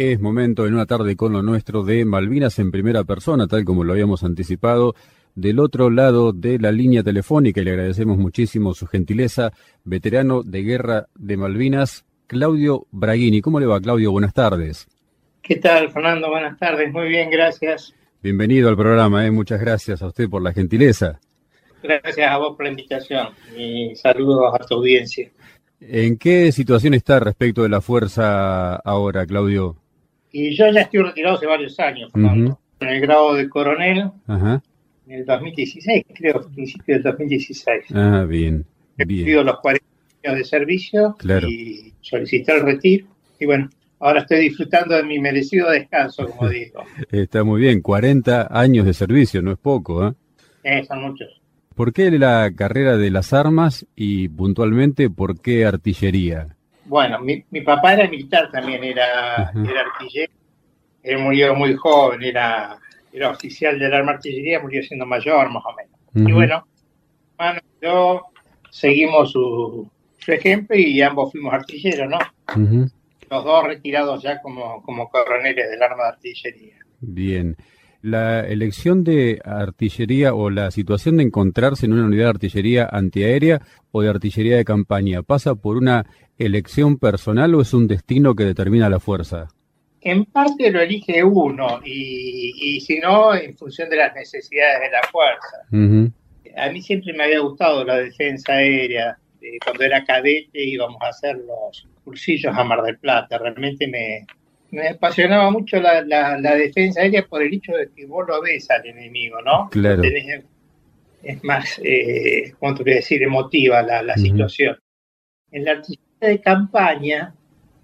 Es momento en una tarde con lo nuestro de Malvinas en primera persona, tal como lo habíamos anticipado. Del otro lado de la línea telefónica, y le agradecemos muchísimo su gentileza, veterano de guerra de Malvinas, Claudio Braghini. ¿Cómo le va, Claudio? Buenas tardes. ¿Qué tal, Fernando? Buenas tardes. Muy bien, gracias. Bienvenido al programa, ¿eh? muchas gracias a usted por la gentileza. Gracias a vos por la invitación y saludos a tu audiencia. ¿En qué situación está respecto de la fuerza ahora, Claudio? Y yo ya estoy retirado hace varios años, Fernando. En el grado de coronel, Ajá. en el 2016, creo, principio del 2016. Ah, bien. He bien. cumplido los 40 años de servicio Claro. y solicité el retiro. Y bueno, ahora estoy disfrutando de mi merecido descanso, como digo. Está muy bien. 40 años de servicio, no es poco, ¿eh? Eh, son muchos. ¿Por qué la carrera de las armas y puntualmente por qué artillería? Bueno, mi, mi papá era militar también, era, era artillero. Él murió muy joven, era, era oficial del arma artillería, murió siendo mayor más o menos. Y bueno, hermano y yo seguimos su, su ejemplo y ambos fuimos artilleros, ¿no? Los dos retirados ya como, como coroneles del arma de artillería. Bien. La elección de artillería o la situación de encontrarse en una unidad de artillería antiaérea o de artillería de campaña, ¿pasa por una elección personal o es un destino que determina la fuerza? En parte lo elige uno y, y si no, en función de las necesidades de la fuerza. A mí siempre me había gustado la defensa aérea. Eh, cuando era cadete íbamos a hacer los cursillos a Mar del Plata. Realmente me, me apasionaba mucho la, la- la defensa aérea por el hecho de que vos lo ves al enemigo, ¿no? Claro. Tenés- es más, eh, ¿cómo te voy a decir? Emotiva la, situación. En la artillería de campaña,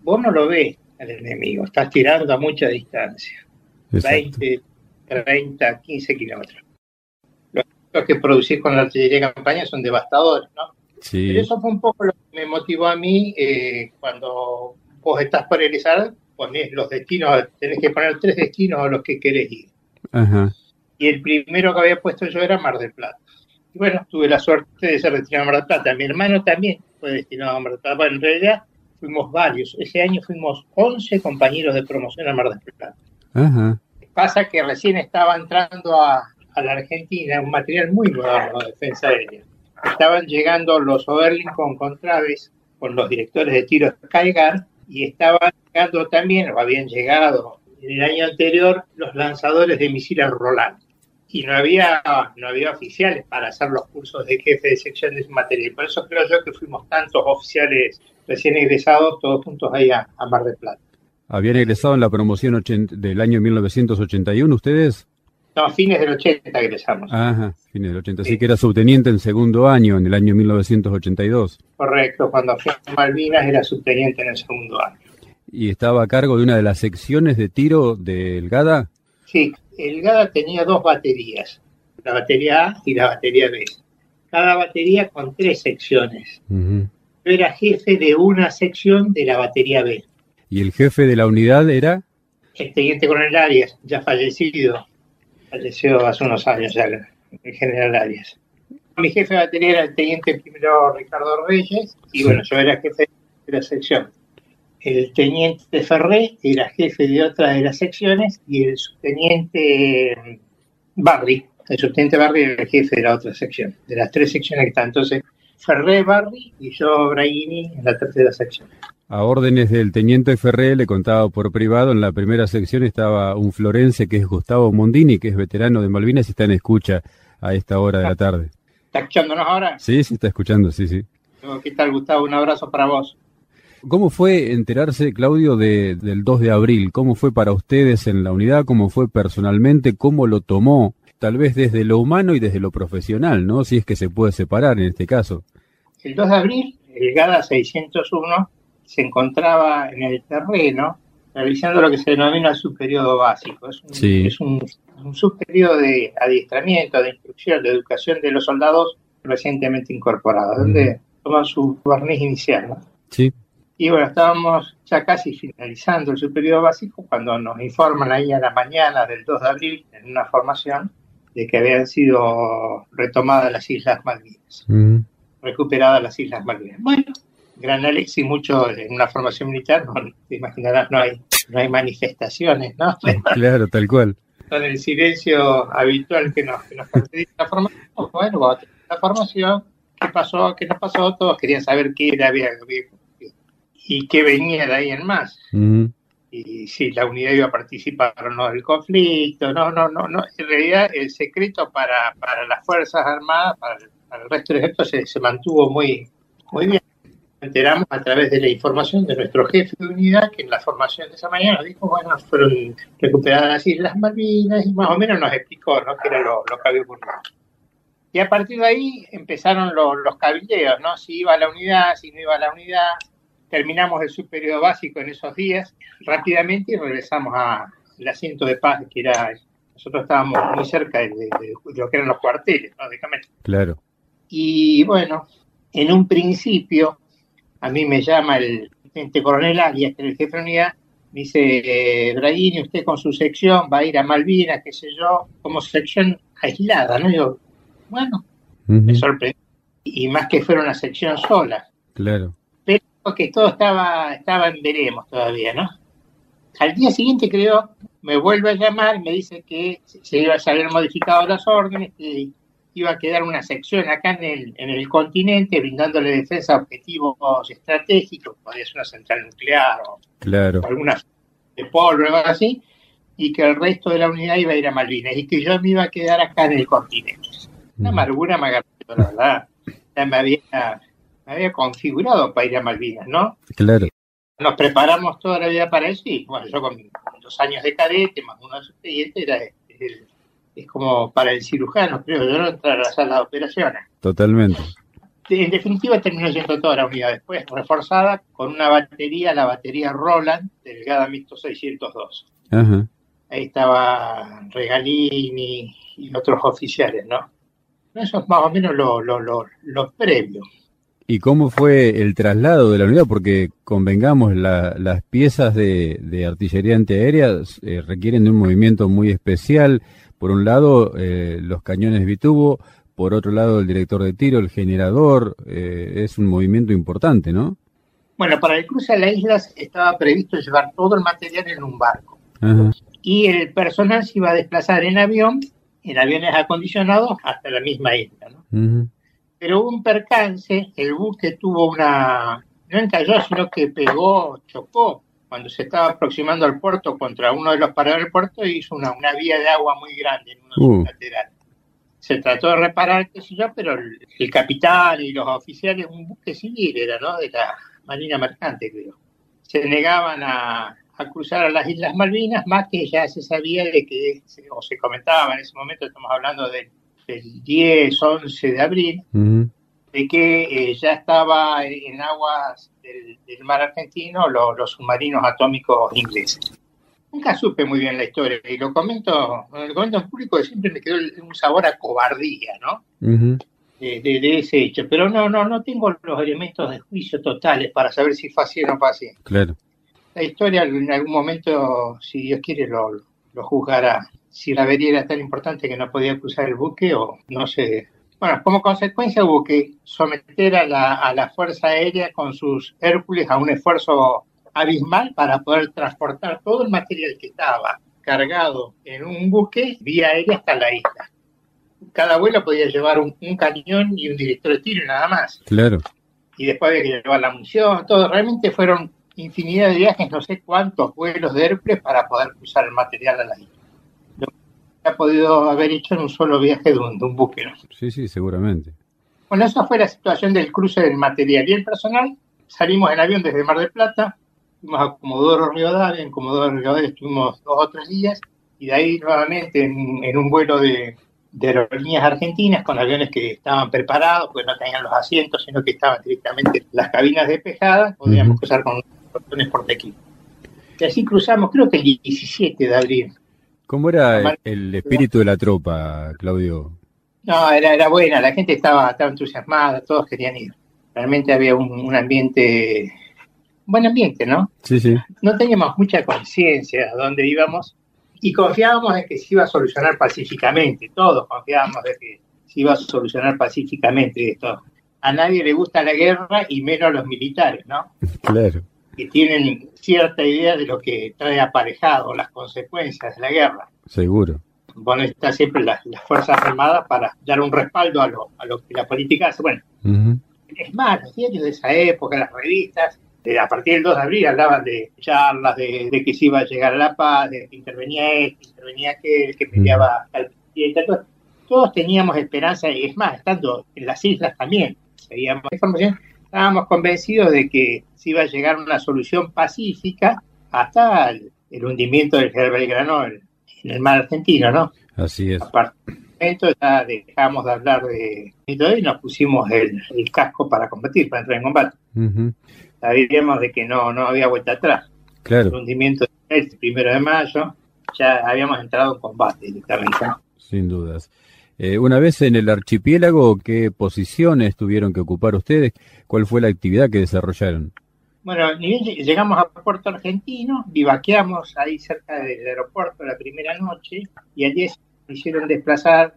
vos no lo ves al enemigo. Estás tirando a mucha distancia. Exacto. 20, 30, 15 kilómetros. Los que producís con la artillería de campaña son devastadores, ¿no? Pero Sí, eso fue un poco lo que me motivó a mí eh, cuando vos estás por egresar, ponés los destinos, tenés que poner tres destinos a los que querés ir. ajá. Y el primero que había puesto yo era Mar del Plata. Y bueno, tuve la suerte de ser destinado a Mar del Plata. Mi hermano también fue destinado a Mar del Plata. Bueno, en realidad fuimos varios. Ese año fuimos 11 compañeros de promoción a Mar del Plata. Ajá. Pasa que recién estaba entrando a, a la Argentina un material muy moderno de defensa aérea. Estaban llegando los Oberlin con Contraves, con los directores de tiro Skygar, y estaban llegando también, o habían llegado en el año anterior, los lanzadores de misiles Roland. Y no había, no había oficiales para hacer los cursos de jefe de sección de ese material. Por eso creo yo que fuimos tantos oficiales recién egresados, todos juntos ahí a, a Mar del Plata. ¿Habían egresado en la promoción del año 1981 ustedes? No, fines del 80 egresamos. Ajá, fines del 80. Así Sí. que era subteniente en segundo año, en el año 1982. Correcto, cuando fui a Malvinas era subteniente en el segundo año. ¿Y estaba a cargo de una de las secciones de tiro del GADA? Sí, el GADA tenía dos baterías, la batería A y la batería B. Cada batería con tres secciones. Yo era jefe de una sección de la batería B. ¿Y el jefe de la unidad era? El teniente coronel Arias, ya fallecido, falleció hace unos años ya el general Arias. Mi jefe de batería era el teniente primero Ricardo Reyes y Sí. bueno, yo era jefe de la sección. El teniente Ferré era jefe de otra de las secciones y el subteniente Barry, el subteniente Barry era el jefe de la otra sección, de las tres secciones que están. Entonces, Ferré, Barry y yo, Braini, en la tercera sección. A órdenes del teniente Ferré, le contaba por privado, en la primera sección estaba un florense que es Gustavo Mondini, que es veterano de Malvinas y está en escucha a esta hora de la tarde. ¿Está escuchándonos ahora? Sí, sí, está escuchando, sí, sí. ¿Qué tal, Gustavo? Un abrazo para vos. ¿Cómo fue enterarse, Claudio, de, del 2 de abril? ¿Cómo fue para ustedes en la unidad? ¿Cómo fue personalmente? ¿Cómo lo tomó? Tal vez desde lo humano y desde lo profesional, ¿no? Si es que se puede separar en este caso. El 2 de abril, el GADA 601 se encontraba en el terreno realizando lo que se denomina su periodo básico. Es un, Sí. es un, un subperiodo de adiestramiento, de instrucción, de educación de los soldados recientemente incorporados, donde toman su barniz inicial. ¿no? Sí. Y bueno, estábamos ya casi finalizando el periodo básico cuando nos informan ahí a la mañana del 2 de abril en una formación de que habían sido retomadas las Islas Malvinas Mm. recuperadas las Islas Malvinas. Bueno, gran Alex y mucho en una formación militar, no, te imaginarás, no hay, no hay manifestaciones, ¿no? claro, tal cual. Con el silencio habitual que nos, que nos caracteriza la formación, bueno, la formación, ¿qué pasó? ¿Qué nos pasó? Todos querían saber qué era había, y qué venía de ahí en más. Y si la unidad iba a participar o no del conflicto, no, no, no, no. En realidad el secreto para, para las Fuerzas Armadas, para el, resto del ejército se, se mantuvo muy, muy bien enteramos a través de la información de nuestro jefe de unidad, que en la formación de esa mañana dijo, bueno, fueron recuperadas las Islas Malvinas y más o menos nos explicó ¿no? qué era lo, que había ocurrido. Y a partir de ahí empezaron los cabildeos, ¿no? Si iba la unidad, si no iba la unidad. Terminamos el subperiodo básico en esos días rápidamente y regresamos al asiento de paz, que era, nosotros estábamos muy cerca de, de lo que eran los cuarteles, básicamente. Claro. Y bueno, en un principio a mí me llama el teniente coronel Arias, que es el jefe de unidad, me dice, eh, usted con su sección va a ir a Malvinas, qué sé yo, como sección aislada, ¿no? Yo, bueno, me sorprendí. Y más que fuera una sección sola. Claro. Que todo estaba, estaba en veremos todavía, ¿no? Al día siguiente, creo, me vuelve a llamar y me dice que se iba a haber modificado las órdenes, que iba a quedar una sección acá en el, en el continente brindándole defensa a objetivos estratégicos, podría ser una central nuclear o, claro. alguna de polvo o algo así, y que el resto de la unidad iba a ir a Malvinas y que yo me iba a quedar acá en el continente. Una amargura me agarró, la verdad. Ya me había, me había configurado para ir a Malvinas, ¿no? Claro. Nos preparamos toda la vida para eso y, bueno, yo con dos años de cadete, más uno de expedientes, era el es como para el cirujano, creo yo, no entrar a la sala de operaciones. Totalmente. En definitiva terminó siendo toda la unidad después, reforzada con una batería, la batería Roland del Gadamito 602. Ajá. Ahí estaba Regalini y otros oficiales, ¿no? Eso es más o menos lo, lo, lo, previo. ¿Y cómo fue el traslado de la unidad? Porque convengamos, las piezas de, artillería antiaérea eh, requieren de un movimiento muy especial por un lado, eh, los cañones bitubo, por otro lado, el director de tiro, el generador, eh, es un movimiento importante, ¿no? Bueno, para el cruce a las islas estaba previsto llevar todo el material en un barco. Y el personal se iba a desplazar en avión, en aviones acondicionados, hasta la misma isla, ¿no? Pero hubo un percance, el buque tuvo una... No encalló, sino que pegó, chocó cuando se estaba aproximando al puerto contra uno de los paradores del puerto, hizo una, una vía de agua muy grande en uno de uh. laterales. Se trató de reparar, qué sé yo, pero el, capitán y los oficiales, un buque civil era, ¿no? De la Marina Mercante, creo. Se negaban a, cruzar a las Islas Malvinas, más que ya se sabía de que, o se comentaba en ese momento, estamos hablando del, 10, 11 de abril, de que eh, ya estaba en aguas del, mar argentino los submarinos atómicos ingleses. Nunca supe muy bien la historia y lo comento, lo comento en público siempre me quedó un sabor a cobardía, ¿no? de, ese hecho. Pero no, no, no tengo los elementos de juicio totales para saber si fue así o no fue así. Claro. La historia en algún momento, si Dios quiere, lo, lo juzgará. Si la avería era tan importante que no podía cruzar el buque o no sé, bueno, como consecuencia hubo que someter a la, a la Fuerza Aérea con sus Hércules a un esfuerzo abismal para poder transportar todo el material que estaba cargado en un buque vía aérea hasta la isla. Cada vuelo podía llevar un, cañón y un director de tiro nada más. Claro. Y después había que llevar la munición, todo. Realmente fueron infinidad de viajes, no sé cuántos vuelos de Hércules para poder cruzar el material a la isla ha podido haber hecho en un solo viaje de un, buque. ¿no? Sí, sí, seguramente. Bueno, esa fue la situación del cruce del material y el personal. Salimos en avión desde Mar del Plata, fuimos a Comodoro Rivadavia, en Comodoro Rivadavia estuvimos dos o tres días, y de ahí nuevamente en, un vuelo de, aerolíneas argentinas con aviones que estaban preparados, pues no tenían los asientos, sino que estaban directamente las cabinas despejadas, podíamos cruzar con los por equipo. Y así cruzamos, creo que el 17 de abril. ¿Cómo era el espíritu de la tropa, Claudio? No, era, era buena, la gente estaba, estaba entusiasmada, todos querían ir. Realmente había un, ambiente, un buen ambiente, ¿no? Sí, sí. No teníamos mucha conciencia de dónde íbamos y confiábamos en que se iba a solucionar pacíficamente, todos confiábamos de que se iba a solucionar pacíficamente esto. A nadie le gusta la guerra y menos a los militares, ¿no? Claro. Que tienen cierta idea de lo que trae aparejado las consecuencias de la guerra. Seguro. Bueno, está siempre las, Fuerzas Armadas para dar un respaldo a lo, a lo que la política hace. Bueno, es más, los diarios de esa época, las revistas, a partir del 2 de abril hablaban de charlas, de, que se iba a llegar a la paz, de que intervenía este, intervenía aquel, que peleaba al presidente. Todos teníamos esperanza, y es más, estando en las islas también, seguíamos información, estábamos convencidos de que se iba a llegar a una solución pacífica hasta el, hundimiento del general Belgrano en, el mar argentino, ¿no? Así es. Aparte, ya dejamos de hablar de y nos pusimos el, casco para combatir, para entrar en combate. Sabíamos de que no, no había vuelta atrás. Claro. El hundimiento del primero de mayo, ya habíamos entrado en combate directamente. Sin dudas. Eh, una vez en el archipiélago, ¿qué posiciones tuvieron que ocupar ustedes? ¿Cuál fue la actividad que desarrollaron? Bueno, llegamos a Puerto Argentino, vivaqueamos ahí cerca del aeropuerto la primera noche y allí se hicieron desplazar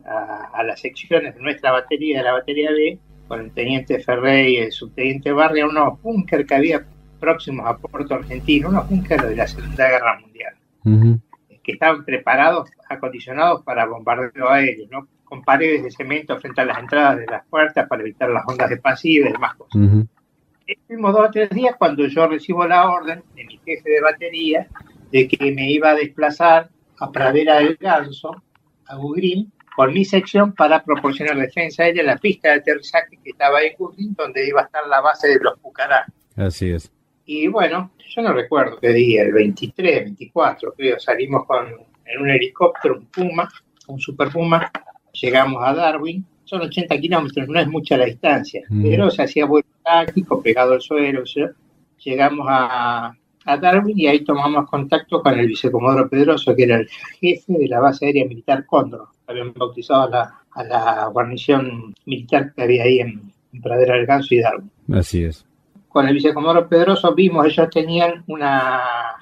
a, las secciones de nuestra batería, de la batería B, con el teniente Ferrey y el subteniente Barria, unos búnker que había próximos a Puerto Argentino, unos búnkeres de la Segunda Guerra Mundial, que estaban preparados, acondicionados para bombardeo aéreo, ¿no? con paredes de cemento frente a las entradas de las puertas para evitar las ondas expansivas y demás cosas. Uh dos o tres días cuando yo recibo la orden de mi jefe de batería de que me iba a desplazar a Pradera del Ganso, a Gugrín, por mi sección para proporcionar defensa aérea en la pista de aterrizaje que estaba en Gugrín, donde iba a estar la base de los Pucará. Así es. Y bueno, yo no recuerdo qué día, el 23, 24, creo, salimos con, en un helicóptero, un Puma, un Super Puma, llegamos a Darwin, son 80 kilómetros, no es mucha la distancia, mm. pero se hacía vuelo táctico, pegado al suelo, llegamos a, Darwin y ahí tomamos contacto con el vicecomodoro Pedroso, que era el jefe de la base aérea militar Cóndor, habían bautizado a la, a la guarnición militar que había ahí en, Pradera del Ganso y Darwin. Así es. Con el vicecomodoro Pedroso vimos, ellos tenían una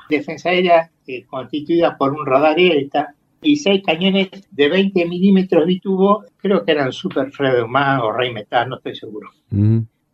defensa aérea eh, constituida por un radar ELTA, y seis cañones de 20 milímetros bitubo, creo que eran Super Fredeumar o Rey Metal, no estoy seguro.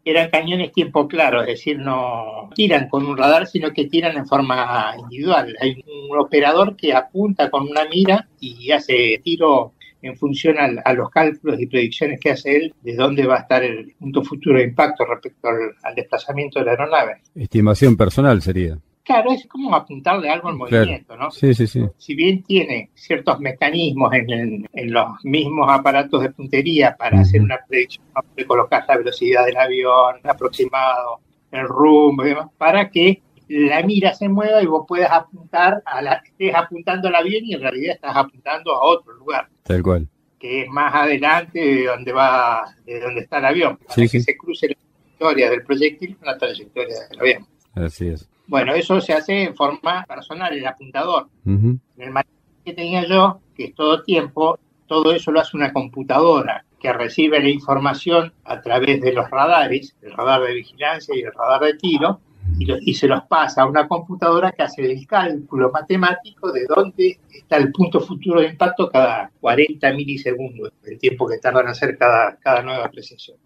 Eran cañones tiempo claro, es decir, no tiran con un radar, sino que tiran en forma individual. Hay un operador que apunta con una mira y hace tiro en función a, los cálculos y predicciones que hace él de dónde va a estar el punto futuro de impacto respecto al desplazamiento de la aeronave. Estimación personal sería. Claro, es como apuntarle algo al movimiento, ¿no? Sí, sí, sí. Si bien tiene ciertos mecanismos en, los mismos aparatos de puntería para hacer una predicción, de colocar la velocidad del avión, aproximado, el rumbo y demás, para que la mira se mueva y vos puedas apuntar a la, estés apuntando al avión y en realidad estás apuntando a otro lugar. Tal cual. Que es más adelante de donde va, de donde está el avión, para que se cruce la trayectoria del proyectil con la trayectoria del avión. Así es. Bueno, eso se hace en forma personal, el apuntador. En el material que tenía yo, que es todo tiempo, todo eso lo hace una computadora que recibe la información a través de los radares, el radar de vigilancia y el radar de tiro, y, y, se los pasa a una computadora que hace el cálculo matemático de dónde está el punto futuro de impacto cada 40 milisegundos, el tiempo que tardan en hacer cada, cada nueva precisión.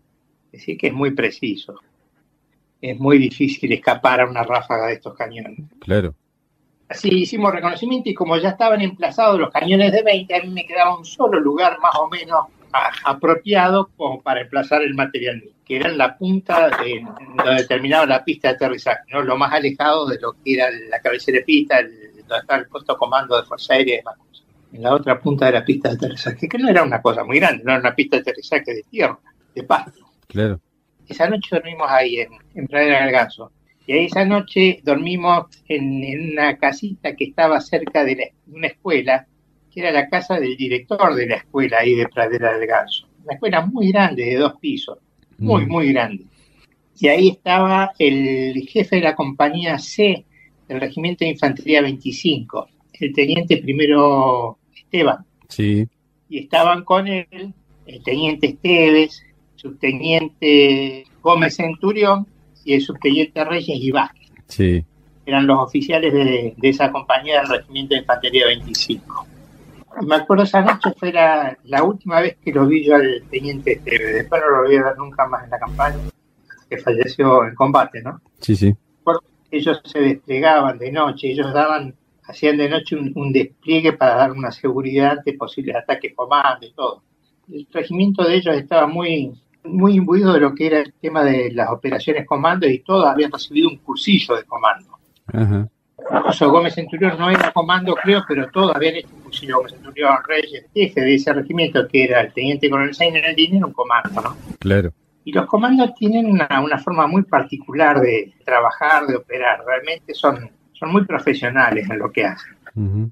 Es decir, que es muy preciso es muy difícil escapar a una ráfaga de estos cañones. Claro. Así hicimos reconocimiento y como ya estaban emplazados los cañones de 20, a mí me quedaba un solo lugar más o menos apropiado como para emplazar el material, que era en la punta de, donde terminaba la pista de aterrizaje, ¿no? lo más alejado de lo que era la cabecera de pista, donde estaba el puesto comando de Fuerza Aérea y demás cosas. En la otra punta de la pista de aterrizaje, que no era una cosa muy grande, no era una pista de aterrizaje de tierra, de pasto. Claro. Esa noche dormimos ahí, en, en Pradera del Ganso. Y ahí esa noche dormimos en, una casita que estaba cerca de, una escuela, era la casa del director de la escuela ahí de Pradera del Ganso. Una escuela muy grande, de dos pisos, muy, mm. muy grande. Y ahí estaba el jefe de la compañía C del Regimiento de Infantería 25, el teniente primero Esteban. Sí. Y estaban con él el teniente Esteves, subteniente Gómez Centurión y el subteniente Reyes y Vázquez. Sí. Eran los oficiales de, esa compañía del Regimiento de Infantería 25. Me acuerdo esa noche fue la, última vez que lo vi yo al teniente Esteve. Después no lo ver nunca más en la campaña, que falleció en combate, ¿no? Sí, sí. ellos se desplegaban de noche, ellos daban, hacían de noche un, despliegue para dar una seguridad ante posibles ataques comando y todo. El regimiento de ellos estaba muy, muy imbuido de lo que era el tema de las operaciones comando y todos habían recibido un cursillo de comando. Ajá. Gómez Centurión no era comando, creo, pero todos habían hecho un cursillo. Gómez Centurión Reyes, jefe de ese regimiento, que era el teniente coronel Sainz en el dinero, un comando, ¿no? Claro. Y los comandos tienen una, una, forma muy particular de trabajar, de operar. Realmente son, son muy profesionales en lo que hacen.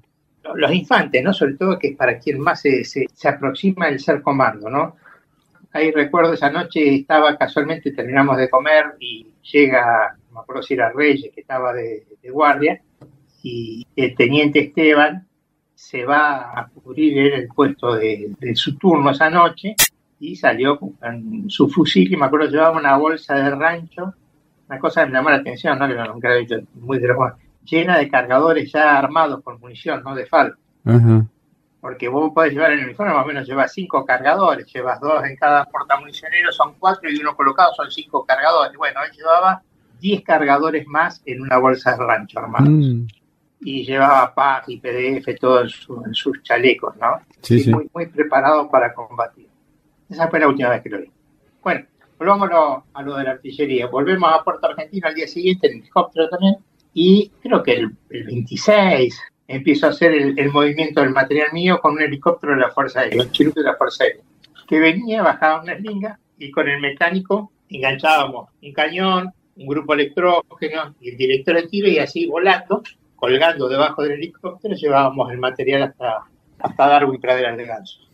Los infantes, ¿no? Sobre todo que es para quien más se, se, aproxima el ser comando, ¿no? Ahí recuerdo esa noche estaba casualmente, terminamos de comer y llega, no me acuerdo si era Reyes, que estaba de, guardia, y el teniente Esteban se va a cubrir el puesto de, de su turno esa noche y salió con su fusil, y me acuerdo llevaba una bolsa de rancho, una cosa que me llamó la atención, ¿no? que nunca había visto muy de llena de cargadores ya armados con munición, no de FAL. Porque vos podés llevar en el uniforme, más o menos llevas cinco cargadores, llevas dos en cada portamunicionero, son cuatro y uno colocado son cinco cargadores. Bueno, él llevaba diez cargadores más en una bolsa de rancho armada mm. Y llevaba PAG y PDF, todo en, sus chalecos, ¿no? Sí, sí. Muy, muy preparado para combatir. Esa fue la última vez que lo vi. Bueno, volvamos a lo de la artillería. Volvemos a Puerto Argentino al día siguiente en helicóptero también. Y creo que el, 26 empiezo a hacer el, movimiento del material mío con un helicóptero de la Fuerza Aérea, un chiruto de la Fuerza Aérea, que venía, bajaba una eslinga y con el mecánico enganchábamos un cañón, un grupo electrógeno y el director de tiro y así volando, colgando debajo del helicóptero, llevábamos el material hasta, hasta Darwin Praderas de Ganso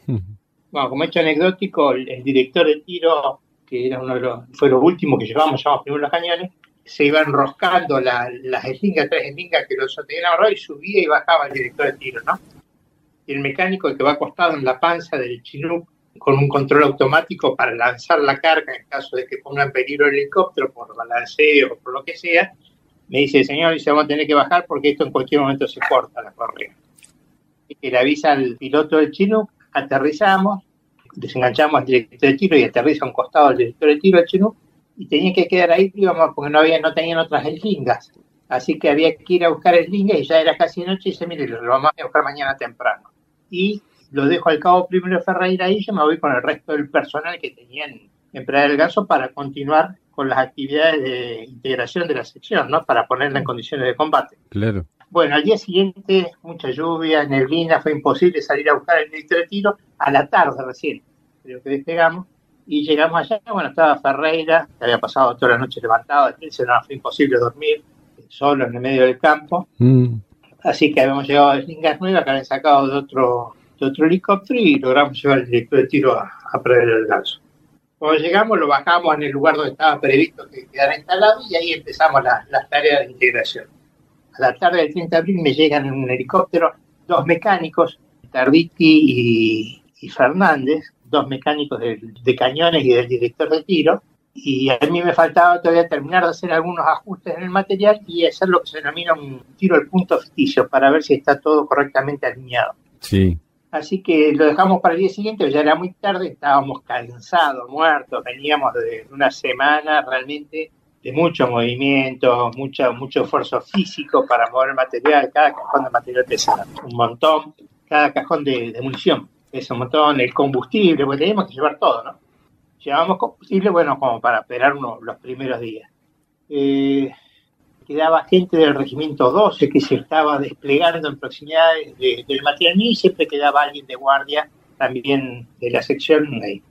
bueno, como hecho anecdótico, el, director de tiro, que era uno de los, fue lo último que llevamos, llevamos primero los cañones, se iba enroscando las eslingas, tres eslingas que los tenían ahorrado y subía y bajaba el director de tiro, ¿no? Y el mecánico que va acostado en la panza del Chinook con un control automático para lanzar la carga en caso de que ponga en peligro el helicóptero por balanceo o por lo que sea, me dice, señor, dice, vamos a tener que bajar porque esto en cualquier momento se corta la correa. Y le avisa al piloto del Chinook aterrizamos, desenganchamos al director de tiro y aterriza a un costado del director de tiro, el chino, y tenía que quedar ahí, digamos, porque no había, no tenían otras eslingas. Así que había que ir a buscar eslingas y ya era casi noche y dice, mire, lo vamos a buscar mañana temprano. Y lo dejo al cabo primero Ferreira y yo me voy con el resto del personal que tenían en Playa del Ganso para continuar con las actividades de integración de la sección, ¿no? Para ponerla en condiciones de combate. Claro. Bueno, al día siguiente, mucha lluvia, neblina, fue imposible salir a buscar el director de tiro. A la tarde recién, creo que despegamos. Y llegamos allá, bueno, estaba Ferreira, que había pasado toda la noche levantado, no, fue imposible dormir, solo en el medio del campo. Mm. Así que habíamos llegado a Lingas Nueva, que habían sacado de otro, de otro helicóptero y logramos llevar el director de tiro a, a Predel el Ganso. Cuando llegamos, lo bajamos en el lugar donde estaba previsto que quedara instalado y ahí empezamos las tareas de integración a la tarde del 30 de abril me llegan en un helicóptero dos mecánicos, Tarditi y, Fernández, dos mecánicos de, cañones y del director de tiro, y a mí me faltaba todavía terminar de hacer algunos ajustes en el material y hacer lo que se denomina un tiro al punto ficticio para ver si está todo correctamente alineado. Sí. Así que lo dejamos para el día siguiente, ya era muy tarde, estábamos cansados, muertos, veníamos de una semana realmente de mucho movimiento, mucho, mucho esfuerzo físico para mover material. Cada cajón de material pesa un montón, cada cajón de, munición pesa un montón, el combustible, porque teníamos que llevar todo, ¿no? Llevábamos combustible, bueno, como para esperar los primeros días. Eh, quedaba gente del regimiento 12 que se estaba desplegando en proximidad del material y siempre quedaba alguien de guardia también de la sección ahí.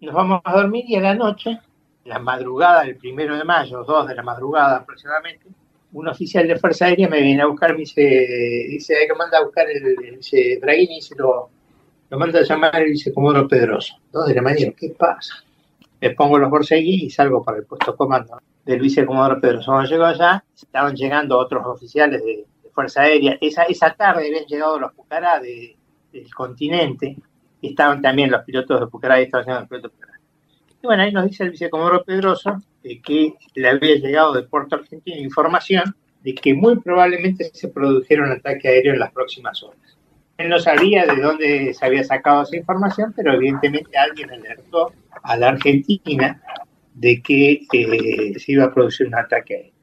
Nos vamos a dormir y a la noche la madrugada del primero de mayo, dos de la madrugada aproximadamente, un oficial de Fuerza Aérea me viene a buscar, me dice, dice, hay que mandar a buscar el, dice, Braguini, y lo, lo manda a llamar el vicecomodoro Pedroso. Dos de la mañana, ¿qué pasa? Me pongo los borseguis y salgo para el puesto de del vicecomodoro Pedroso. Cuando llego allá, estaban llegando otros oficiales de, Fuerza Aérea. Esa, esa tarde habían llegado los Pucará del continente, estaban también los pilotos de Pucará y estaban los pilotos de Pucará. Y bueno, ahí nos dice el vicecomodoro Pedroso que le había llegado de Puerto Argentino información de que muy probablemente se produjera un ataque aéreo en las próximas horas. Él no sabía de dónde se había sacado esa información, pero evidentemente alguien alertó a la Argentina de que eh, se iba a producir un ataque aéreo.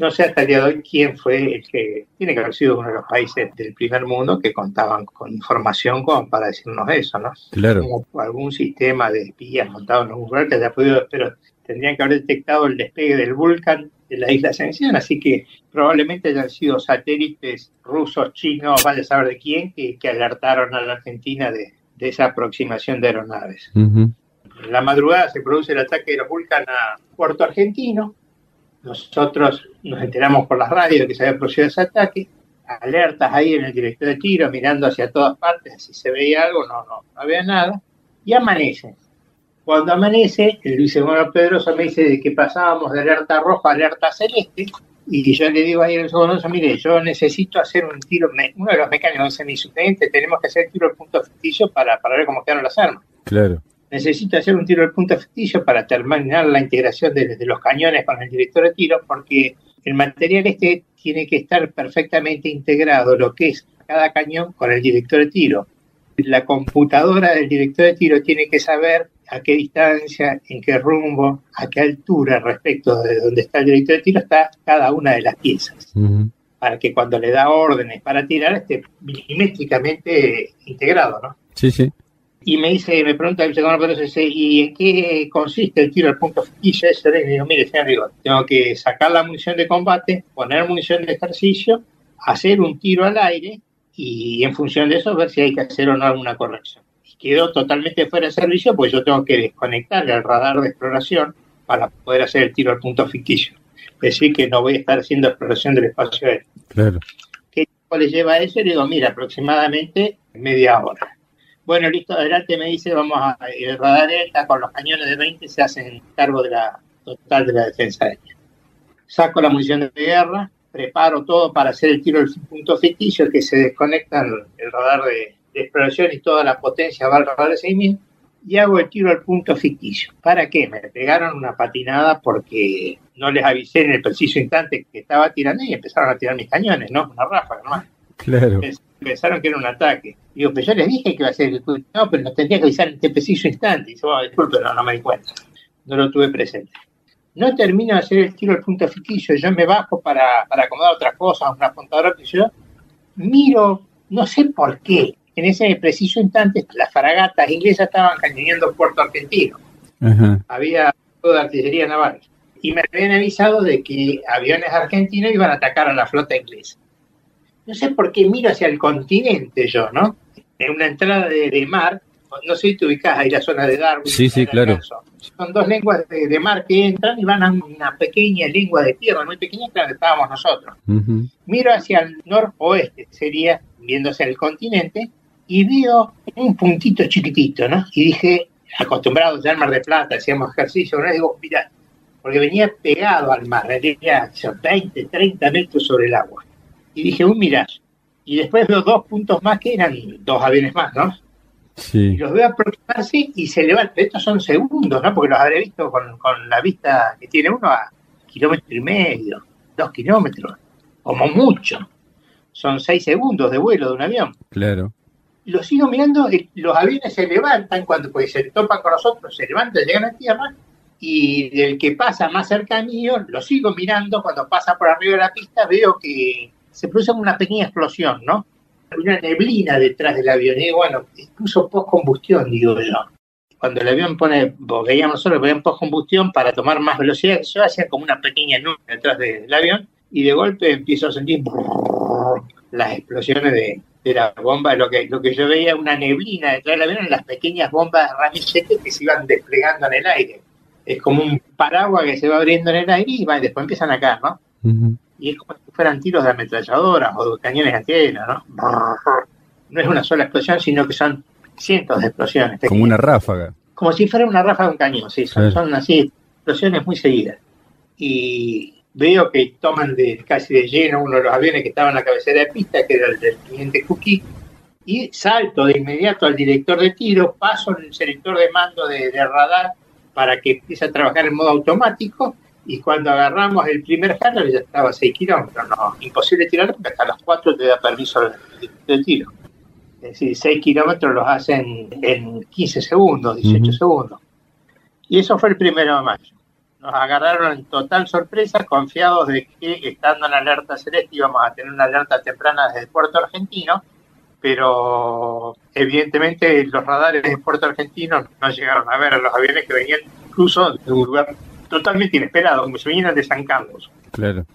No sé hasta el día de hoy quién fue el que tiene que haber sido uno de los países del primer mundo que contaban con información como para decirnos eso, ¿no? Claro. Como algún sistema de espías montado en algún lugar que haya podido, pero tendrían que haber detectado el despegue del volcán de la isla Ascensión, así que probablemente hayan sido satélites rusos, chinos, vale a saber de quién, que, que alertaron a la Argentina de, de esa aproximación de aeronaves. Ujú. En la madrugada se produce el ataque de los Vulcan a Puerto Argentino. Nosotros nos enteramos por las radios de que se había producido ese ataque. Alertas ahí en el director de tiro, mirando hacia todas partes, si se veía algo, no, no, no había nada. Y amanece. Cuando amanece, el viceministro Pedrosa me dice de que pasábamos de alerta roja a alerta celeste. Y yo le digo ahí al viceministro, mire, yo necesito hacer un tiro, uno de los mecánicos dice, mi tenemos que hacer tiro al punto ficticio para, para ver cómo quedaron las armas Claro. Necesito hacer un tiro del punto ficticio para terminar la integración de, de los cañones con el director de tiro, porque el material este tiene que estar perfectamente integrado, lo que es cada cañón con el director de tiro. La computadora del director de tiro tiene que saber a qué distancia, en qué rumbo, a qué altura respecto de donde está el director de tiro está cada una de las piezas para que cuando le da órdenes para tirar esté milimétricamente integrado, ¿no? Sí, sí. Y me dice, me pregunta el segundo dice, ¿y en qué consiste el tiro al punto ficticio ese? Y le digo, mire, señor Rigor, tengo que sacar la munición de combate, poner munición de ejercicio, hacer un tiro al aire y en función de eso ver si hay que hacer o no alguna corrección. Y quedó totalmente fuera de servicio, pues yo tengo que desconectar el radar de exploración para poder hacer el tiro al punto ficticio. Es decir, que no voy a estar haciendo exploración del espacio aéreo. Claro. ¿Qué tiempo le lleva a eso? Le digo, mira, aproximadamente media hora. Bueno, listo, adelante me dice, vamos a, el radar está con los cañones de 20 se hacen cargo de la total de la defensa aérea. Saco la munición de guerra, preparo todo para hacer el tiro del punto ficticio, que se desconecta el, radar de, de exploración y toda la potencia va al radar de seguimiento, y hago el tiro al punto ficticio. ¿Para qué? Me pegaron una patinada porque no les avisé en el preciso instante que estaba tirando y empezaron a tirar mis cañones, ¿no? Una ráfaga, nomás Claro. Pensaron que era un ataque. Digo, pero yo les dije que iba a ser el No, pero nos tendría que avisar en este preciso instante. Y dice, bueno, disculpe, no, no me di cuenta. No lo tuve presente. No termino de hacer el tiro al punto ficticio. Yo me bajo para, para acomodar otras cosas, una apuntadora que yo miro, no sé por qué. En ese preciso instante, las fragatas inglesas estaban cañoneando Puerto Argentino Ajá. había toda artillería naval. Y me habían avisado de que aviones argentinos iban a atacar a la flota inglesa. No sé por qué miro hacia el continente yo, ¿no? En una entrada de, de mar, no sé si te ubicás ahí la zona de Darwin. Sí, sí, claro. Son dos lenguas de, de mar que entran y van a una pequeña lengua de tierra, muy pequeña, que estábamos nosotros miro hacia el noroeste, sería viéndose el continente, y veo un puntito chiquitito, ¿no? Y dije, acostumbrados ya al Mar de Plata, hacíamos ejercicio, ¿no? digo, mira, porque venía pegado al mar, venía 20, 30 metros sobre el agua. Y dije, un mirage. Y después veo dos puntos más que eran dos aviones más, ¿no? Y Sí. los veo aproximarse y se levantan. Estos son segundos, ¿no? Porque los habré visto con, con la vista que tiene uno a kilómetro y medio, dos kilómetros, como mucho. Son seis segundos de vuelo de un avión. Claro. Los sigo mirando, y los aviones se levantan cuando pues, se topan con nosotros, se levantan, llegan a tierra, y del que pasa más cerca mío, lo sigo mirando, cuando pasa por arriba de la pista, veo que se produce una pequeña explosión, ¿no? Una neblina detrás del avión, y bueno, puso post-combustión, digo yo. Cuando el avión pone, veíamos nosotros, veían post-combustión para tomar más velocidad, yo hacía como una pequeña nube detrás del avión, y de golpe empiezo a sentir las explosiones de, de la bomba, lo que, lo que yo veía una neblina detrás del avión, eran las pequeñas bombas ramillete que se iban desplegando en el aire. Es como un paraguas que se va abriendo en el aire y va, después empiezan acá, ¿no? Ujú. Y es como si fueran tiros de ametralladoras o de cañones antiaéreos, ¿no? No es una sola explosión, sino que son cientos de explosiones. Como una ráfaga. Como si fuera una ráfaga de un cañón, sí, son, así, explosiones muy seguidas. Y veo que toman de, casi de lleno uno de los aviones que estaba en la cabecera de pista, que era el del teniente Cookie, y salto de inmediato al director de tiro, paso en el selector de mando de, de radar para que empiece a trabajar en modo automático, y cuando agarramos el primer handle ya estaba a 6 kilómetros, no, imposible tirarlo porque hasta las 4 te da permiso el director de tiro. Es decir, 6 kilómetros los hacen en 15 segundos, 18 Ujú. segundos. Y eso fue el primero de mayo. nos agarraron en total sorpresa, confiados de que estando en alerta celeste íbamos a tener una alerta temprana desde Puerto Argentino, pero evidentemente los radares de Puerto Argentino no llegaron a ver a los aviones que venían incluso de un lugar totalmente inesperado, como si vinieran de San Carlos. Claro.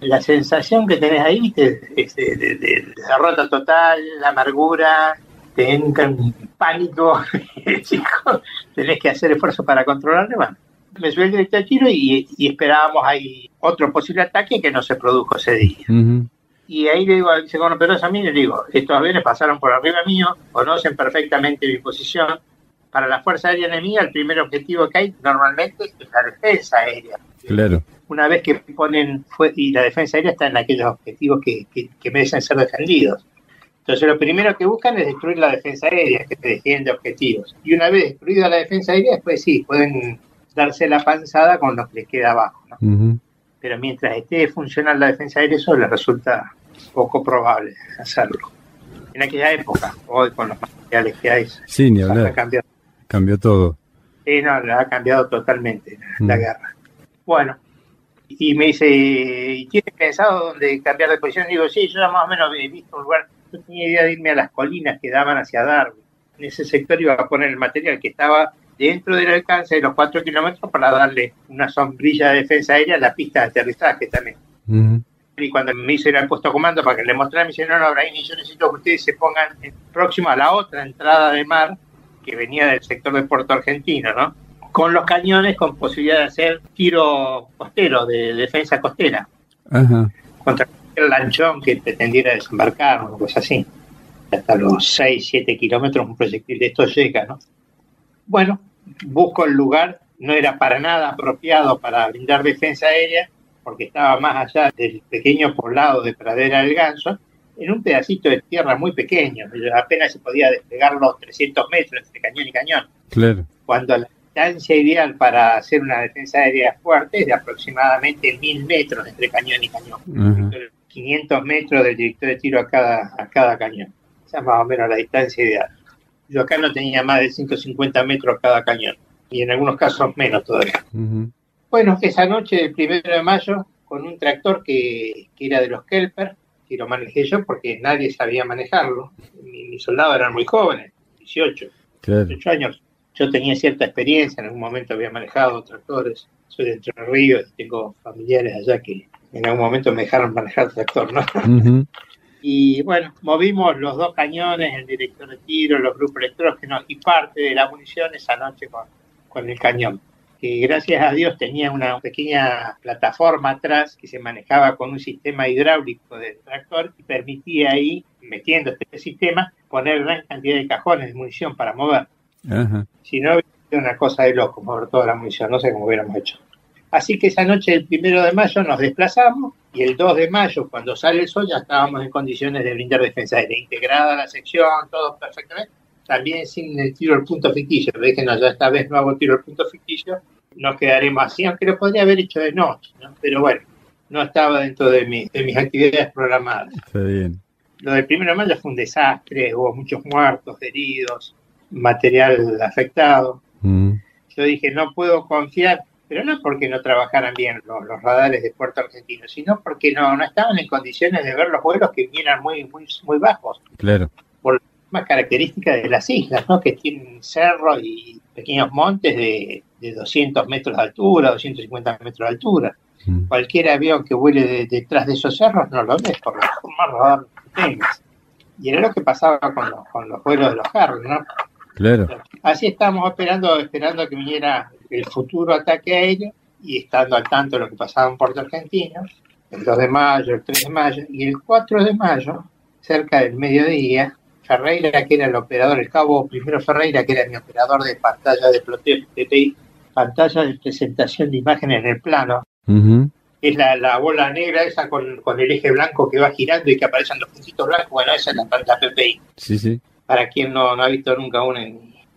La sensación que tenés ahí es de, de derrota total, la amargura, te entra un pánico, tenés que hacer esfuerzo para controlarle, bueno, me subí el directo de tiro y, esperábamos ahí otro posible ataque que no se produjo ese día. Y ahí le digo al segundo pero a mí le digo, estos aviones pasaron por arriba mío, conocen perfectamente mi posición. Para la Fuerza Aérea Enemiga, el primer objetivo que hay normalmente es la defensa aérea. Claro. Una vez que ponen, y la defensa aérea está en aquellos objetivos que, que merecen ser defendidos. Entonces lo primero que buscan es destruir la defensa aérea, que se defiende objetivos. Y una vez destruida la defensa aérea, después sí, pueden darse la panzada con lo que les queda abajo. Pero mientras esté funcionando la defensa aérea, eso les resulta poco probable hacerlo. En aquella época, hoy con los materiales que hay, sí, ni hablar. Cambió, todo. Sí, no, ha cambiado totalmente la guerra. Bueno, y me dice, ¿y tienes pensado dónde cambiar de posición? digo, sí, yo ya más o menos he visto un lugar yo tenía idea de irme a las colinas que daban hacia Darwin. En ese sector iba a poner el material que estaba dentro del alcance de los cuatro kilómetros para darle una sombrilla de defensa aérea a la pista de aterrizaje también. Y cuando me hizo ir al puesto de comando para que le mostrara, me dice, no, no, Braini, yo necesito que ustedes se pongan próximo a la otra entrada de mar que venía del sector de Puerto Argentino, ¿no? Con los cañones con posibilidad de hacer tiro costero, de defensa costera. Ajá. Contra el lanchón que pretendiera desembarcar, o cosa así. Hasta los 6, 7 kilómetros un proyectil de esto llega, ¿no? Bueno, busco el lugar, no era para nada apropiado para brindar defensa aérea, porque estaba más allá del pequeño poblado de Pradera del Ganso, en un pedacito de tierra muy pequeño, apenas se podía desplegar los 300 metros entre cañón y cañón. Claro. Cuando la distancia ideal para hacer una defensa aérea fuerte es de aproximadamente 1000 metros entre cañón y cañón. 500 metros del director de tiro a cada, a cada cañón. Esa es más o menos la distancia ideal. Yo acá no tenía más de 150 metros a cada cañón, y en algunos casos menos todavía. Bueno, esa noche del primero de mayo, con un tractor que, era de los Kelper, que lo manejé yo porque nadie sabía manejarlo. Mis soldados eran muy jóvenes, 18, 18 años. Yo tenía cierta experiencia, en algún momento había manejado tractores. Soy de Entre Ríos y tengo familiares allá que, en algún momento me dejaron manejar el tractor, ¿no? Y bueno, movimos los dos cañones, el director de tiro, los grupos electrógenos y parte de la munición esa noche con, con el cañón. Que gracias a Dios tenía una pequeña plataforma atrás que se manejaba con un sistema hidráulico del tractor y permitía ahí, metiendo este sistema, poner gran cantidad de cajones de munición para mover. Si no, sido una cosa de loco mover toda la munición, no sé cómo hubiéramos hecho. Así que esa noche del primero de mayo nos desplazamos y el 2 de mayo, cuando sale el sol, ya estábamos en condiciones de brindar defensa aérea, integrada la sección, todo perfectamente, también sin el tiro al punto ficticio. Dije, no, ya esta vez no hago tiro al punto ficticio, nos quedaremos así, aunque lo podría haber hecho de noche, ¿no? pero bueno, no estaba dentro de, mi, de mis actividades programadas. Está bien. Lo del primero de mayo fue un desastre, hubo muchos muertos, heridos, material afectado. Mm. Yo dije, no puedo confiar pero no porque no trabajaran bien los, radares de Puerto Argentino, sino porque no, no estaban en condiciones de ver los vuelos que vienen muy, muy, muy bajos. Claro. Por las mismas características de las islas, ¿no? que tienen cerros y pequeños montes de, de 200 metros de altura, 250 metros de altura. Mm. Cualquier avión que vuele detrás de esos cerros no lo ves por, más radar que tengas. Y era lo que pasaba con los, con los vuelos de los carros, ¿no? Claro. Así estamos esperando, esperando que viniera el futuro ataque aéreo y estando al tanto de lo que pasaba en Puerto Argentino, el 2 de mayo, el 3 de mayo y el 4 de mayo, cerca del mediodía, Ferreira, que era el operador, el cabo primero Ferreira, que era mi operador de pantalla de PPI, pantalla de presentación de imágenes en el plano, es la, bola negra esa con, el eje blanco que va girando y que aparecen los puntitos blancos, bueno, esa es la, la PPI. Sí, sí. Para quien no, ha visto nunca una.